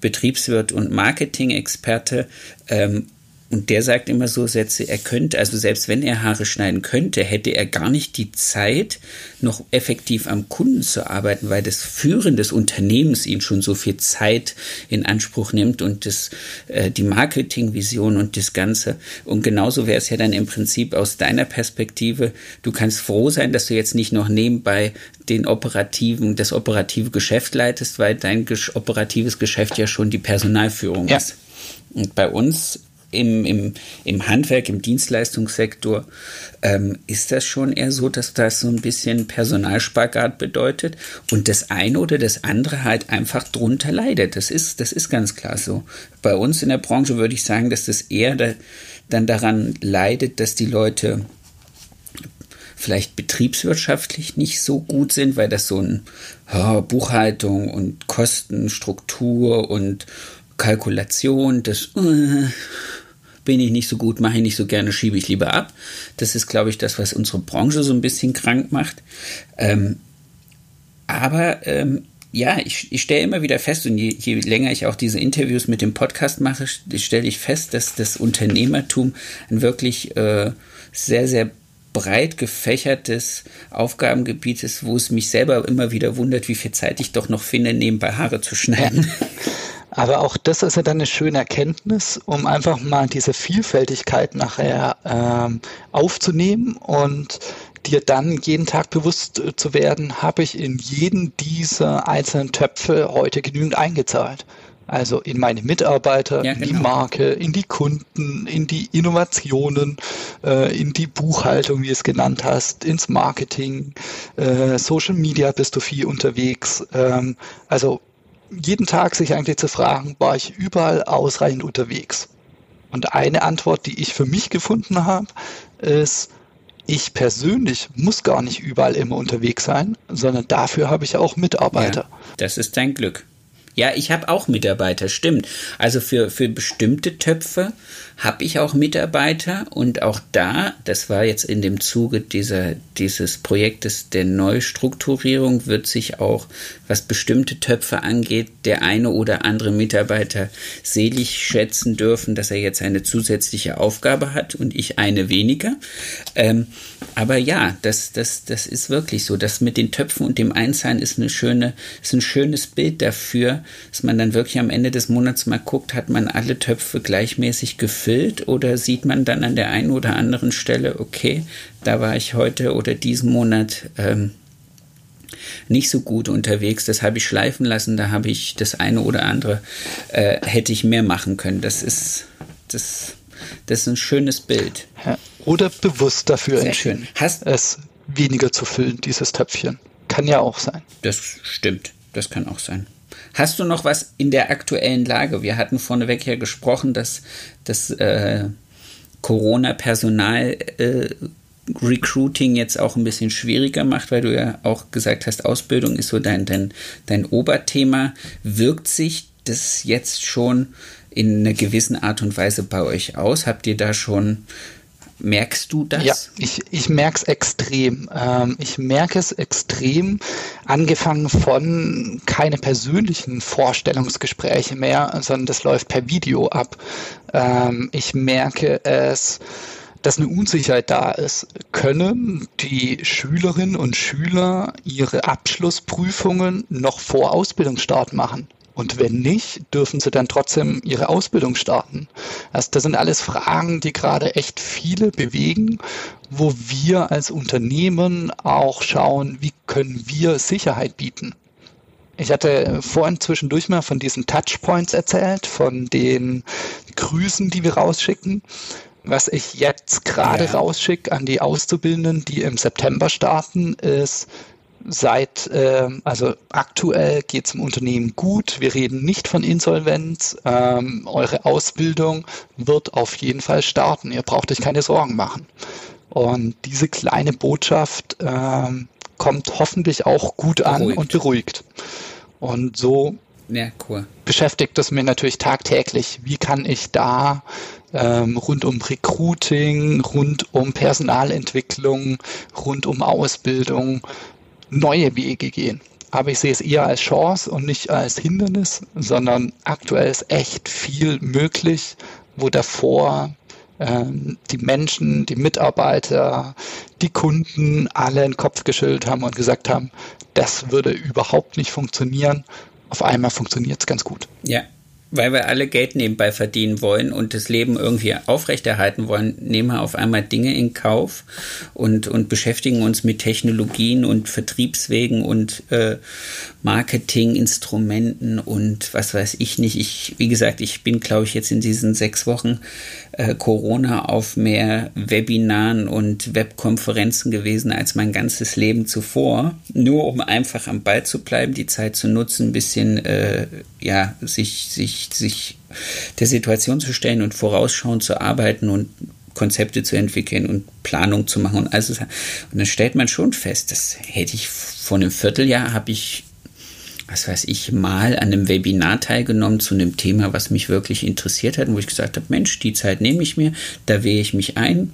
Speaker 1: Betriebswirt und Marketing-Experte. Ähm, und der sagt immer so Sätze, er könnte, also selbst wenn er Haare schneiden könnte, hätte er gar nicht die Zeit, noch effektiv am Kunden zu arbeiten, weil das Führen des Unternehmens ihn schon so viel Zeit in Anspruch nimmt und das, äh, die Marketingvision und das Ganze. Und genauso wäre es ja dann im Prinzip aus deiner Perspektive, du kannst froh sein, dass du jetzt nicht noch nebenbei den operativen, das operative Geschäft leitest, weil dein operatives Geschäft ja schon die Personalführung ja. ist. Und bei uns im, im, im Handwerk, im Dienstleistungssektor ähm, ist das schon eher so, dass das so ein bisschen Personalspagat bedeutet und das eine oder das andere halt einfach drunter leidet. Das ist, das ist ganz klar so. Bei uns in der Branche würde ich sagen, dass das eher da, dann daran leidet, dass die Leute vielleicht betriebswirtschaftlich nicht so gut sind, weil das so ein oh, Buchhaltung und Kostenstruktur und Kalkulation, das uh, bin ich nicht so gut, mache ich nicht so gerne, schiebe ich lieber ab. Das ist, glaube ich, das, was unsere Branche so ein bisschen krank macht. Ähm, aber ähm, ja, ich, ich stelle immer wieder fest, und je, je, länger ich auch diese Interviews mit dem Podcast mache, stelle ich fest, dass das Unternehmertum ein wirklich äh, sehr, sehr breit gefächertes Aufgabengebiet ist, wo es mich selber immer wieder wundert, wie viel Zeit ich doch noch finde, nebenbei Haare zu schneiden. *laughs*
Speaker 2: Aber auch das ist ja dann eine schöne Erkenntnis, um einfach mal diese Vielfältigkeit nachher ähm, aufzunehmen und dir dann jeden Tag bewusst äh, zu werden, habe ich in jeden dieser einzelnen Töpfe heute genügend eingezahlt. Also in meine Mitarbeiter, ja, genau. in die genau. Marke, in die Kunden, in die Innovationen, äh, in die Buchhaltung, wie du es genannt hast, ins Marketing, äh, Social Media bist du viel unterwegs. Ähm, also jeden Tag sich eigentlich zu fragen, war ich überall ausreichend unterwegs? Und eine Antwort, die ich für mich gefunden habe, ist, ich persönlich muss gar nicht überall immer unterwegs sein, sondern dafür habe ich auch Mitarbeiter. Ja,
Speaker 1: das ist dein Glück. Ja, ich habe auch Mitarbeiter, stimmt. Also für, für bestimmte Töpfe habe ich auch Mitarbeiter und auch da, das war jetzt in dem Zuge dieser, dieses Projektes der Neustrukturierung, wird sich auch, was bestimmte Töpfe angeht, der eine oder andere Mitarbeiter selig schätzen dürfen, dass er jetzt eine zusätzliche Aufgabe hat und ich eine weniger. Ähm, aber ja, das, das, das ist wirklich so. Das mit den Töpfen und dem Einzahlen ist eine schöne, ist ein schönes Bild dafür, dass man dann wirklich am Ende des Monats mal guckt, hat man alle Töpfe gleichmäßig gefüllt oder sieht man dann an der einen oder anderen Stelle, okay, da war ich heute oder diesen Monat ähm, nicht so gut unterwegs, das habe ich schleifen lassen, da habe ich das eine oder andere, äh, hätte ich mehr machen können. Das ist, das, das ist ein schönes Bild.
Speaker 2: Oder bewusst dafür Sehr entschieden, Hast, es weniger zu füllen, dieses Töpfchen. Kann ja auch sein.
Speaker 1: Das stimmt, das kann auch sein. Hast du noch was in der aktuellen Lage? Wir hatten vorneweg ja gesprochen, dass das äh, Corona-Personal äh, Recruiting jetzt auch ein bisschen schwieriger macht, weil du ja auch gesagt hast, Ausbildung ist so dein, dein, dein Oberthema. Wirkt sich das jetzt schon in einer gewissen Art und Weise bei euch aus? Habt ihr da schon Merkst du das?
Speaker 2: Ja, ich, ich merke es extrem. Ähm, ich merke es extrem, angefangen von keine persönlichen Vorstellungsgespräche mehr, sondern das läuft per Video ab. Ähm, ich merke es, dass eine Unsicherheit da ist. Können die Schülerinnen und Schüler ihre Abschlussprüfungen noch vor Ausbildungsstart machen? Und wenn nicht, dürfen sie dann trotzdem ihre Ausbildung starten. Also das sind alles Fragen, die gerade echt viele bewegen, wo wir als Unternehmen auch schauen, wie können wir Sicherheit bieten. Ich hatte vorhin zwischendurch mal von diesen Touchpoints erzählt, von den Grüßen, die wir rausschicken. Was ich jetzt gerade ja. rausschicke an die Auszubildenden, die im September starten, ist seit, äh, also aktuell geht es im Unternehmen gut. Wir reden nicht von Insolvenz. Ähm, eure Ausbildung wird auf jeden Fall starten. Ihr braucht euch keine Sorgen machen. Und diese kleine Botschaft ähm, kommt hoffentlich auch gut an beruhigt. und beruhigt. Und so
Speaker 1: ja, cool.
Speaker 2: beschäftigt es mir natürlich tagtäglich. Wie kann ich da ähm, rund um Recruiting, rund um Personalentwicklung, rund um Ausbildung neue Wege gehen. Aber ich sehe es eher als Chance und nicht als Hindernis, sondern aktuell ist echt viel möglich, wo davor ähm, die Menschen, die Mitarbeiter, die Kunden alle den Kopf geschüttelt haben und gesagt haben, das würde überhaupt nicht funktionieren. Auf einmal funktioniert es ganz gut.
Speaker 1: Ja, weil wir alle Geld nebenbei verdienen wollen und das Leben irgendwie aufrechterhalten wollen, nehmen wir auf einmal Dinge in Kauf und, und beschäftigen uns mit Technologien und Vertriebswegen und äh, Marketinginstrumenten und was weiß ich nicht. Ich, wie gesagt, ich bin, glaube ich, jetzt in diesen sechs Wochen äh, Corona auf mehr Webinaren und Webkonferenzen gewesen als mein ganzes Leben zuvor. Nur um einfach am Ball zu bleiben, die Zeit zu nutzen, ein bisschen, äh, ja, sich, sich, sich der Situation zu stellen und vorausschauend zu arbeiten und Konzepte zu entwickeln und Planung zu machen und alles. Und dann stellt man schon fest, das hätte ich vor einem Vierteljahr habe ich was weiß ich, mal an einem Webinar teilgenommen zu einem Thema, was mich wirklich interessiert hat wo ich gesagt habe, Mensch, die Zeit nehme ich mir, da wähle ich mich ein.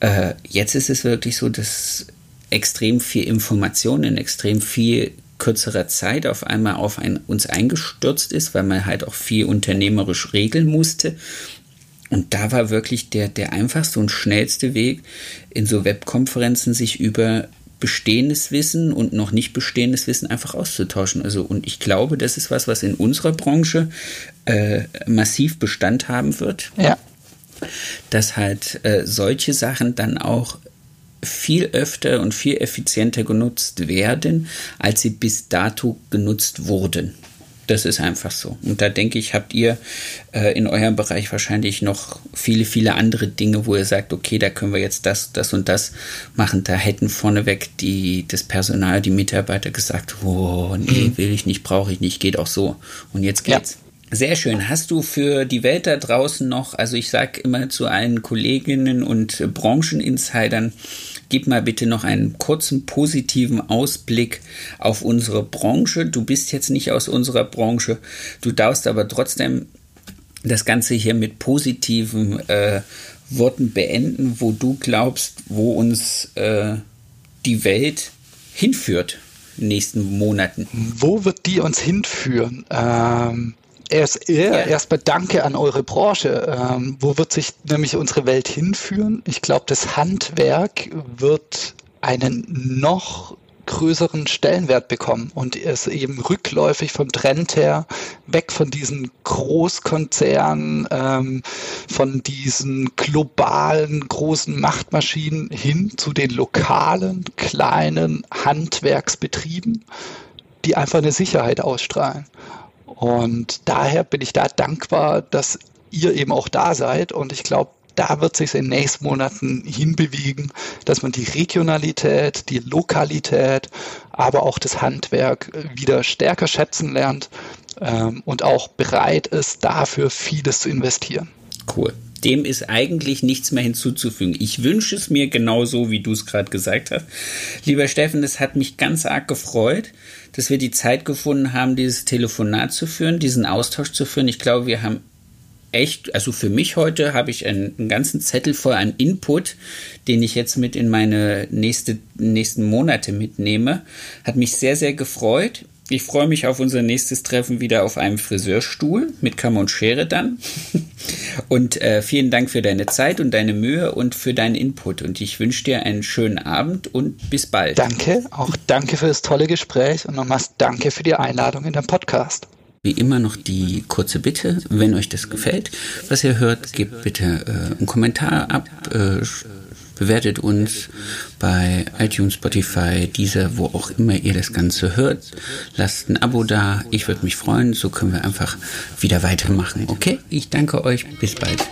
Speaker 1: Äh, jetzt ist es wirklich so, dass extrem viel Information in extrem viel kürzerer Zeit auf einmal auf ein, uns eingestürzt ist, weil man halt auch viel unternehmerisch regeln musste. Und da war wirklich der, der einfachste und schnellste Weg, in so Webkonferenzen sich über bestehendes Wissen und noch nicht bestehendes Wissen einfach auszutauschen. Also, und ich glaube, das ist was, was in unserer Branche äh, massiv Bestand haben wird.
Speaker 2: Ja.
Speaker 1: Dass halt äh, solche Sachen dann auch viel öfter und viel effizienter genutzt werden, als sie bis dato genutzt wurden. Das ist einfach so. Und da denke ich, habt ihr äh, in eurem Bereich wahrscheinlich noch viele, viele andere Dinge, wo ihr sagt, okay, da können wir jetzt das, das und das machen. Da hätten vorneweg die, das Personal, die Mitarbeiter gesagt, oh, nee, mhm. will ich nicht, brauche ich nicht, geht auch so. Und jetzt geht's.
Speaker 2: Ja.
Speaker 1: Sehr schön. Hast du für die Welt da draußen noch, also ich sage immer zu allen Kolleginnen und Brancheninsidern, gib mal bitte noch einen kurzen positiven Ausblick auf unsere Branche. Du bist jetzt nicht aus unserer Branche, du darfst aber trotzdem das Ganze hier mit positiven äh, Worten beenden, wo du glaubst, wo uns äh, die Welt hinführt in den nächsten Monaten.
Speaker 2: Wo wird die uns hinführen? Ähm, Erst, ja. erstmal danke an eure Branche. Ähm, wo wird sich nämlich unsere Welt hinführen? Ich glaube, das Handwerk wird einen noch größeren Stellenwert bekommen und ist eben rückläufig vom Trend her weg von diesen Großkonzernen, ähm, von diesen globalen großen Machtmaschinen hin zu den lokalen kleinen Handwerksbetrieben, die einfach eine Sicherheit ausstrahlen. Und daher bin ich da dankbar, dass ihr eben auch da seid. Und ich glaube, da wird sich in den nächsten Monaten hinbewegen, dass man die Regionalität, die Lokalität, aber auch das Handwerk wieder stärker schätzen lernt ähm, und auch bereit ist, dafür vieles zu investieren.
Speaker 1: Cool. Dem ist eigentlich nichts mehr hinzuzufügen. Ich wünsche es mir genauso, wie du es gerade gesagt hast. Lieber Steffen, es hat mich ganz arg gefreut, dass wir die Zeit gefunden haben, dieses Telefonat zu führen, diesen Austausch zu führen. Ich glaube, wir haben echt, also für mich heute habe ich einen, einen, ganzen Zettel voll an Input, den ich jetzt mit in meine nächste, nächsten Monate mitnehme. Hat mich sehr, sehr gefreut. Ich freue mich auf unser nächstes Treffen wieder auf einem Friseurstuhl mit Kammer und Schere dann. *laughs* Und äh, vielen Dank für deine Zeit und deine Mühe und für deinen Input. Und ich wünsche dir einen schönen Abend und bis bald.
Speaker 2: Danke, auch danke für das tolle Gespräch und nochmals danke für die Einladung in den Podcast.
Speaker 1: Wie immer noch die kurze Bitte, wenn euch das gefällt, was ihr hört, gebt bitte äh, einen Kommentar ab, äh, bewertet uns bei iTunes, Spotify, dieser, wo auch immer ihr das Ganze hört. Lasst ein Abo da, ich würde mich freuen, so können wir einfach wieder weitermachen. Okay, ich danke euch, bis bald.